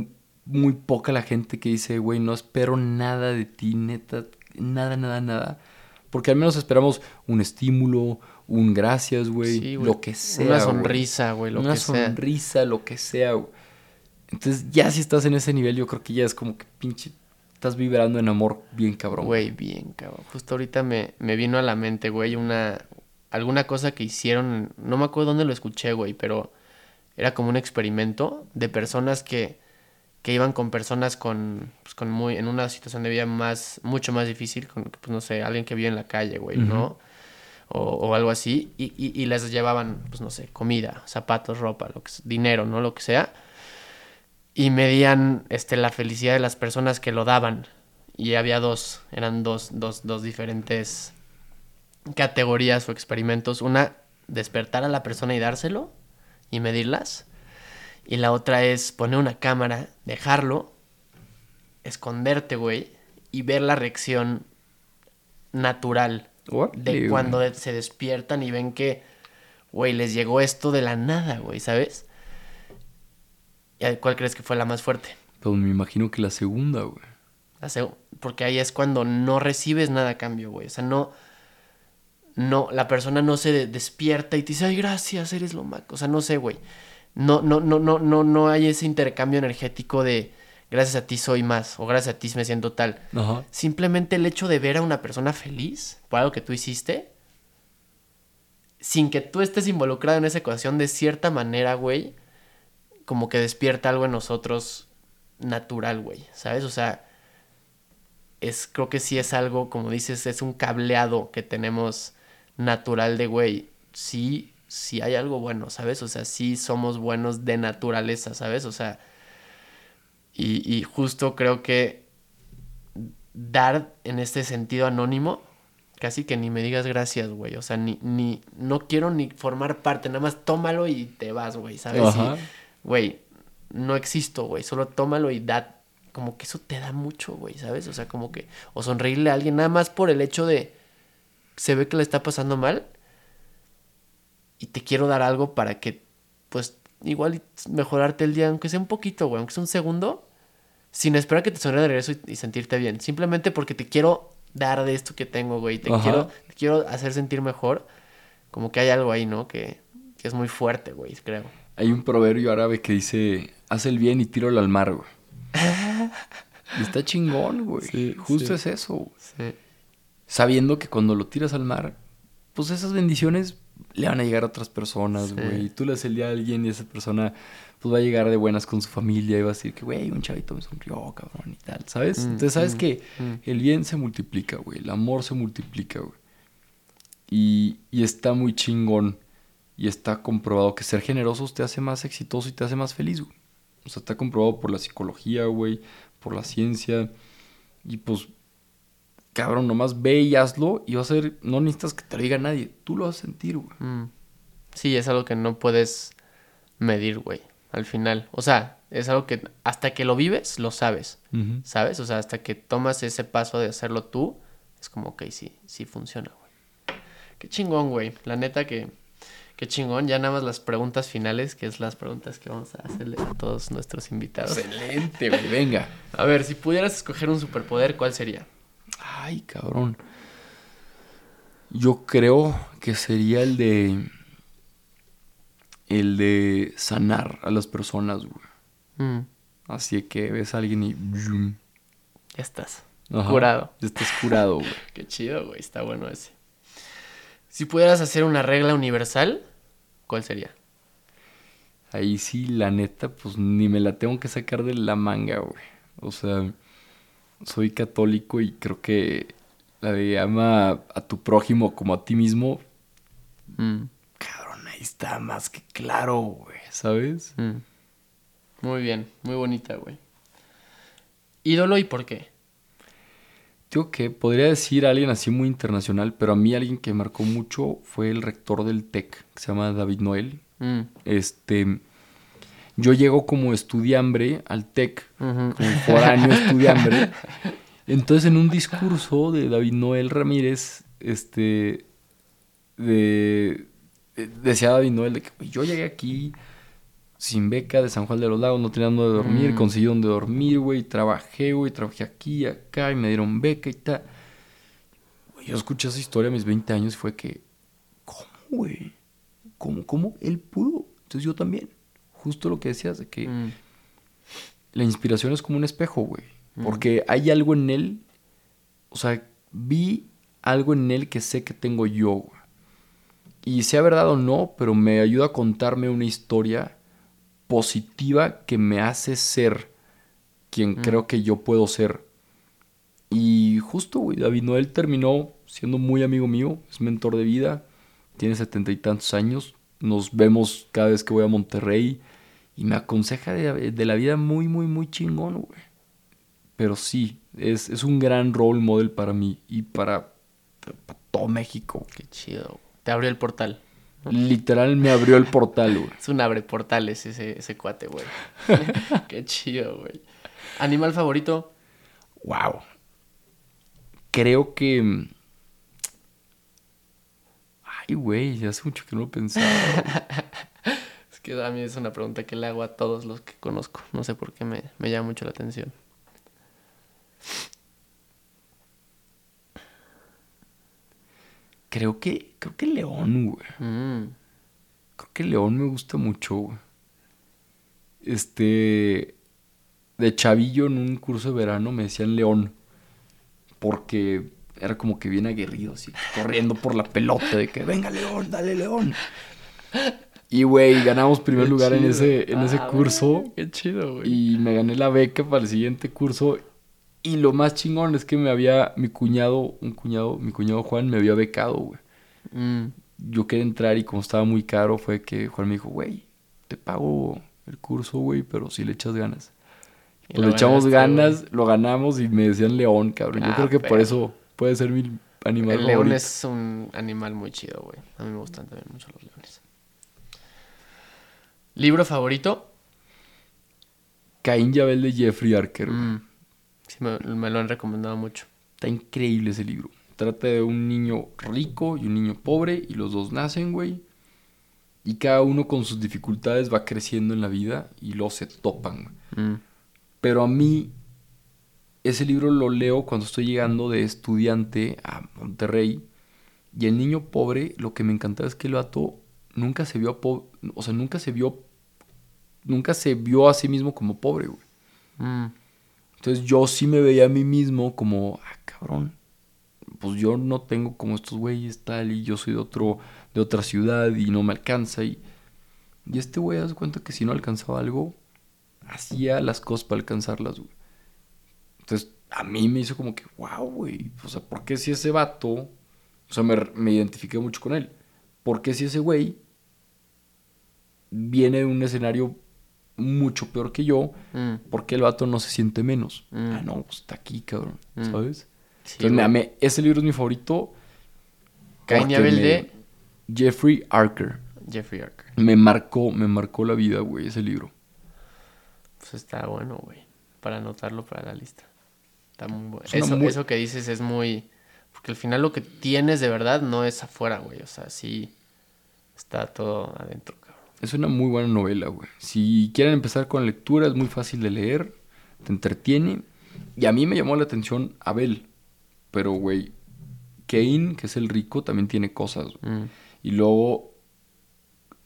muy poca la gente que dice, güey, no espero nada de ti, neta, nada, nada, nada. Porque al menos esperamos un estímulo, un gracias, güey, Sí, lo que sea. Una sonrisa, güey, lo Una que sea. sonrisa, lo que sea, güey. Entonces, ya si estás en ese nivel, yo creo que ya es como que pinche. Estás vibrando en amor bien cabrón. Güey, bien, cabrón. Justo ahorita me, me vino a la mente, güey, una... Alguna cosa que hicieron, no me acuerdo dónde lo escuché, güey, pero era como un experimento de personas que, que iban con personas con, pues, con muy, en una situación de vida más, mucho más difícil, con, pues no sé, alguien que vive en la calle, güey, ¿no? O, o algo así, y, y, y les llevaban, pues no sé, comida, zapatos, ropa, lo que, dinero, ¿no? Lo que sea. Y medían este, la felicidad de las personas que lo daban. y había dos, eran dos, dos, dos diferentes categorías o experimentos. Una, despertar a la persona y dárselo y medirlas. Y la otra es poner una cámara, dejarlo, esconderte, güey, y ver la reacción natural de cuando se despiertan y ven que, güey, les llegó esto de la nada, güey, ¿sabes? ¿Y cuál crees que fue la más fuerte? Pues me imagino que la segunda, güey. Porque ahí es cuando no recibes nada a cambio, güey. O sea, no. No, la persona no se despierta y te dice, ay, gracias, eres lo más. O sea, no sé, güey. No, no, no, no, no, no hay ese intercambio energético de gracias a ti soy más o gracias a ti me siento tal. Simplemente el hecho de ver a una persona feliz por algo que tú hiciste, sin que tú estés involucrado en esa ecuación, de cierta manera, güey, como que despierta algo en nosotros natural, güey, ¿sabes? O sea, es, creo que sí es algo, como dices, es un cableado que tenemos natural de, güey, sí, sí hay algo bueno, ¿sabes? O sea, sí somos buenos de naturaleza, ¿sabes? O sea, y, justo creo que dar en este sentido anónimo, casi que ni me digas gracias, güey. O sea, ni, ni, no quiero ni formar parte, nada más tómalo y te vas, güey, ¿sabes? Güey, no existo, güey, solo tómalo y da como que eso te da mucho, güey, ¿sabes? O sea, como que, o sonreírle a alguien nada más por el hecho de, se ve que le está pasando mal y te quiero dar algo para que, pues, igual mejorarte el día, aunque sea un poquito, güey, aunque sea un segundo, sin esperar que te sonríe de regreso y, sentirte bien, simplemente porque te quiero dar de esto que tengo, güey, te quiero, te quiero hacer sentir mejor, como que hay algo ahí, ¿no? Que, que es muy fuerte, güey, creo. Hay un proverbio árabe que dice, haz el bien y tíralo al mar, güey. Y está chingón, güey. Justo es eso. Sí. Sabiendo que cuando lo tiras al mar, pues esas bendiciones le van a llegar a otras personas, güey. Y tú le haces el día a alguien y esa persona pues va a llegar de buenas con su familia y va a decir que, güey, un chavito me sonrió, cabrón, y tal, ¿sabes? Mm, Entonces, ¿sabes mm, que mm. El bien se multiplica, güey. El amor se multiplica, güey. Y, y está muy chingón. Y está comprobado que ser generoso te hace más exitoso y te hace más feliz, güey. O sea, está comprobado por la psicología, güey, por la ciencia. Y pues, cabrón, nomás ve y hazlo y va a ser, no necesitas que te lo diga nadie, tú lo vas a sentir, güey. Mm. Sí, es algo que no puedes medir, güey, al final. O sea, es algo que hasta que lo vives, lo sabes, ¿sabes? O sea, hasta que tomas ese paso de hacerlo tú, es como, ok, sí, sí funciona, güey. Qué chingón, güey. La neta que Qué chingón, ya nada más las preguntas finales, que es las preguntas que vamos a hacerle a todos nuestros invitados. Excelente, güey, venga. A ver, si pudieras escoger un superpoder, ¿cuál sería? Ay, cabrón. Yo creo que sería el de. El de sanar a las personas, güey. Mm. Así que ves a alguien y. Ya estás. curado. Ya estás curado, güey. Qué chido, güey. Está bueno ese. Si pudieras hacer una regla universal, ¿Cuál sería? Ahí sí, la neta, pues ni me la tengo que sacar de la manga, güey. O sea, soy católico y creo que la de ama a tu prójimo como a ti mismo. Mm. Cabrón, ahí está más que claro, güey, ¿sabes? Mm. Muy bien, muy bonita, güey. ¿Ídolo y por qué? Digo que podría decir alguien así muy internacional, pero a mí alguien que marcó mucho fue el rector del TEC, que se llama David Noel. Mm. Este, yo llego como estudiambre al TEC, como foráneo estudiambre. Entonces, en un discurso de David Noel Ramírez, este, de, decía David Noel de que yo llegué aquí sin beca de San Juan de los Lagos, no tenía dónde dormir, mm. conseguí dónde dormir, güey, trabajé, güey, trabajé aquí, acá, y me dieron beca y tal. Yo escuché esa historia a mis 20 años y fue que, ¿cómo, güey? ¿Cómo, cómo? Él pudo. Entonces yo también. Justo lo que decías, de que mm. la inspiración es como un espejo, güey. Mm. Porque hay algo en él, o sea, vi algo en él que sé que tengo yo, güey. Y sea verdad o no, pero me ayuda a contarme una historia positiva que me hace ser quien mm. creo que yo puedo ser. Y justo, güey, David Noel terminó siendo muy amigo mío, es mentor de vida, tiene setenta y tantos años, nos vemos cada vez que voy a Monterrey y me aconseja de, la vida muy, muy, muy chingón, güey. pero sí, es, es un gran role model para mí y para, para todo México. Qué chido. Te abrió el portal. Literal me abrió el portal, güey. Es un abre portales ese, ese cuate, güey. Qué chido, güey. ¿Animal favorito? Wow. Creo que. mm, Ay, güey, hace mucho que no lo pensaba. Es que a mí es una pregunta que le hago a todos los que conozco. No sé por qué me, me llama mucho la atención. Creo que. Creo que León, güey. Mm, Creo que León me gusta mucho, güey. Este. De chavillo en un curso de verano me decían León. Porque era como que bien aguerrido, así, corriendo por la pelota, de que venga León, dale León. Y, güey, ganamos primer qué lugar en ese, en ese Ah, curso. Qué chido, güey. Y me gané la beca para el siguiente curso. Y lo más chingón es que me había, mi cuñado, un cuñado, mi cuñado Juan me había becado, güey. Mm, Yo quería entrar y como estaba muy caro fue que Juan me dijo, güey, te pago el curso, güey, pero si le echas ganas. y Pues le echamos ganas, güey. lo ganamos y me decían león, cabrón. Yo Ah, creo que por eso puede ser mi animal El león es un animal muy chido, güey. A mí me gustan también mucho los leones. ¿Libro favorito? Caín y Abel de Jeffrey Archer. güey. Mm, sí, me, me lo han recomendado mucho. Está increíble ese libro. Trata de un niño rico y un niño pobre y los dos nacen, güey. Y cada uno con sus dificultades va creciendo en la vida y luego se topan. güey. Mm, Pero a mí ese libro lo leo cuando estoy llegando de estudiante a Monterrey. Y el niño pobre, lo que me encantaba es que el vato nunca se vio, o sea, nunca se vio, nunca se vio a sí mismo como pobre, güey. mm, Entonces yo sí me veía a mí mismo como, ah, cabrón, pues yo no tengo como estos güeyes tal y yo soy de otro, de otra ciudad y no me alcanza y, y este güey das cuenta que si no alcanzaba algo, hacía las cosas para alcanzarlas, güey. Entonces a mí me hizo como que, wow, güey, o sea, ¿por qué si ese vato, o sea, me, me mucho con él, ¿por qué si ese güey viene de un escenario mucho peor que yo? mm. ¿Por qué el vato no se siente menos? Mm. Ah, no, pues está aquí, cabrón. Mm. ¿Sabes? Sí, Entonces, me güey. amé. Ese libro es mi favorito. Caín y porque Abel me- de Jeffrey Archer. Jeffrey Archer. Me marcó, me marcó la vida, güey, ese libro. Pues está bueno, güey. Para anotarlo para la lista. Está muy bueno. Eso, muy- eso que dices es muy... Porque al final lo que tienes de verdad no es afuera, güey. O sea, sí está todo adentro, cabrón. Es una muy buena novela, güey. Si quieren empezar con lectura, es muy fácil de leer. Te entretiene. Y a mí me llamó la atención Abel. Pero, güey, Cain, que es el rico, también tiene cosas. Mm, Y luego,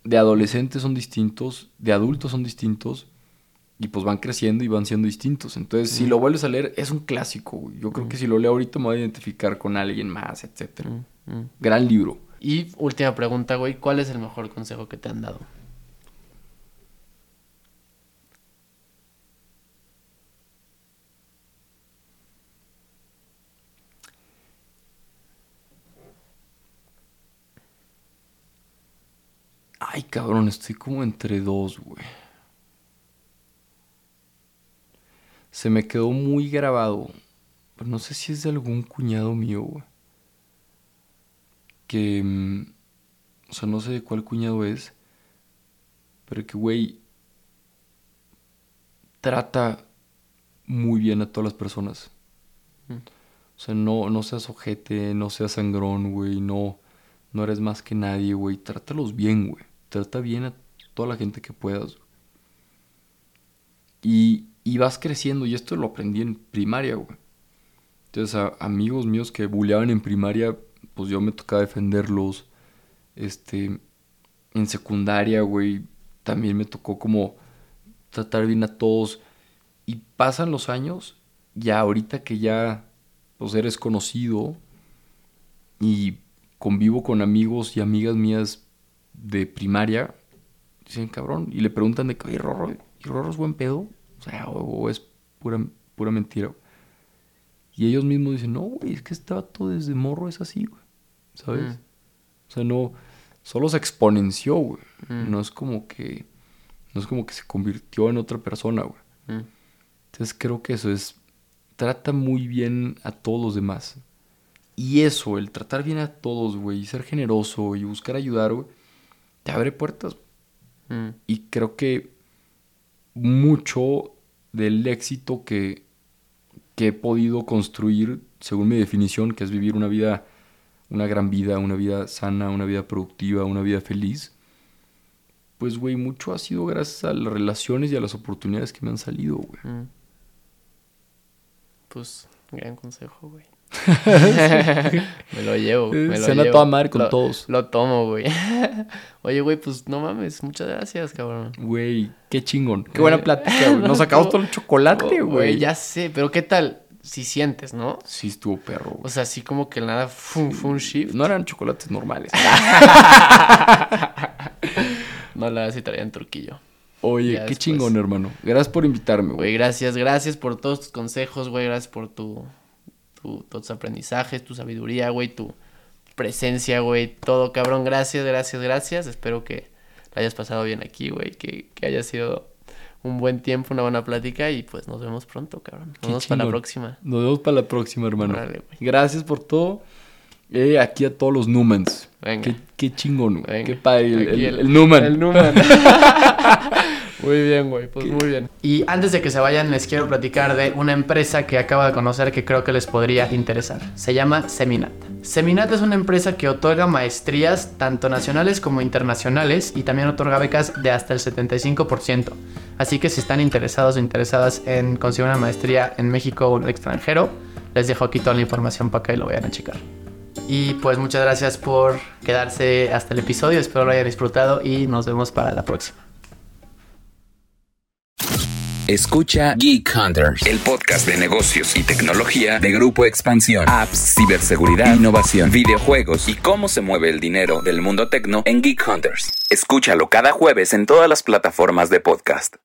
de adolescentes son distintos, de adultos son distintos, y pues van creciendo y van siendo distintos. Entonces, si lo vuelves a leer, es un clásico. güey. Yo creo que si lo leo ahorita me voy a identificar con alguien más, etcétera. mm, mm. Gran libro. Y última pregunta, güey. ¿Cuál es el mejor consejo que te han dado? Ay, cabrón, estoy como entre dos, güey. Se me quedó muy grabado. Pero no sé si es de algún cuñado mío, güey. Que... mm, O sea, no sé de cuál cuñado es. Pero que, güey... Trata muy bien a todas las personas. Mm. O sea, no, no seas ojete, no seas sangrón, güey. No, no eres más que nadie, güey. Trátalos bien, güey. Trata bien a toda la gente que puedas. Y, y vas creciendo. Y esto lo aprendí en primaria, güey. Entonces, a, amigos míos que bulleaban en primaria, pues yo me tocaba defenderlos. Este, en secundaria, güey, también me tocó como tratar bien a todos. Y pasan los años, ya ahorita que ya, pues eres conocido y convivo con amigos y amigas mías de primaria, dicen, cabrón, y le preguntan de que, oye, Rorro, ¿y Rorro es buen pedo? O sea, o, o es pura, pura mentira. Y ellos mismos dicen, no, güey, es que este vato desde morro es así, güey. ¿Sabes? Mm. O sea, no, solo se exponenció, güey. Mm. No es como que, no es como que se convirtió en otra persona, güey. Mm, Entonces creo que eso es trata muy bien a todos los demás. Y eso, el tratar bien a todos, güey, y ser generoso y buscar ayudar, güey, te abre puertas. Mm. Y creo que mucho del éxito que, que he podido construir, según mi definición, que es vivir una vida, una gran vida, una vida sana, una vida productiva, una vida feliz, pues, güey, mucho ha sido gracias a las relaciones y a las oportunidades que me han salido, güey. Mm. Pues, gran consejo, güey. me lo llevo, me lo Cena llevo. toda madre con Lo- todos. Lo tomo, güey. Oye, güey, pues no mames, muchas gracias, cabrón. Güey, qué chingón. Qué buena plática, güey. Nos sacamos todo el Oh, chocolate, güey. ya sé, pero ¿qué tal si sientes, no? Sí estuvo perro, O sea, así como que nada fue, fue un shift. No eran chocolates normales. No la si traían truquillo. Oye, Ya qué después. chingón, hermano. Gracias por invitarme, Güey, güey. gracias, gracias por todos tus consejos, güey. Gracias por tu, tu- tus aprendizajes, tu sabiduría, güey, tu presencia, güey. Todo, cabrón. Gracias, gracias, gracias. Espero que la hayas pasado bien aquí, güey. Que, que haya sido un buen tiempo, una buena plática. Y pues nos vemos pronto, cabrón. Nos Qué vemos para la próxima. Nos vemos para la próxima, hermano. Gracias por todo. Eh, aquí a todos los Numans. Venga. Qué, qué chingón. Venga. Qué padre. El, el- el Numan. El Numan. muy bien, güey. Pues muy bien. Y antes de que se vayan, les quiero platicar de una empresa que acabo de conocer que creo que les podría interesar. Se llama Seminat. Seminat es una empresa que otorga maestrías tanto nacionales como internacionales y también otorga becas de hasta el 75%. Así que si están interesados o interesadas en conseguir una maestría en México o en el extranjero, les dejo aquí toda la información para que lo vayan a checar. Y pues muchas gracias por quedarse hasta el episodio. Espero lo hayan disfrutado y nos vemos para la próxima. Escucha Geek Hunters, el podcast de negocios y tecnología de Grupo Expansión. Apps, ciberseguridad, innovación, videojuegos y cómo se mueve el dinero del mundo tecno en Geek Hunters. Escúchalo cada jueves en todas las plataformas de podcast.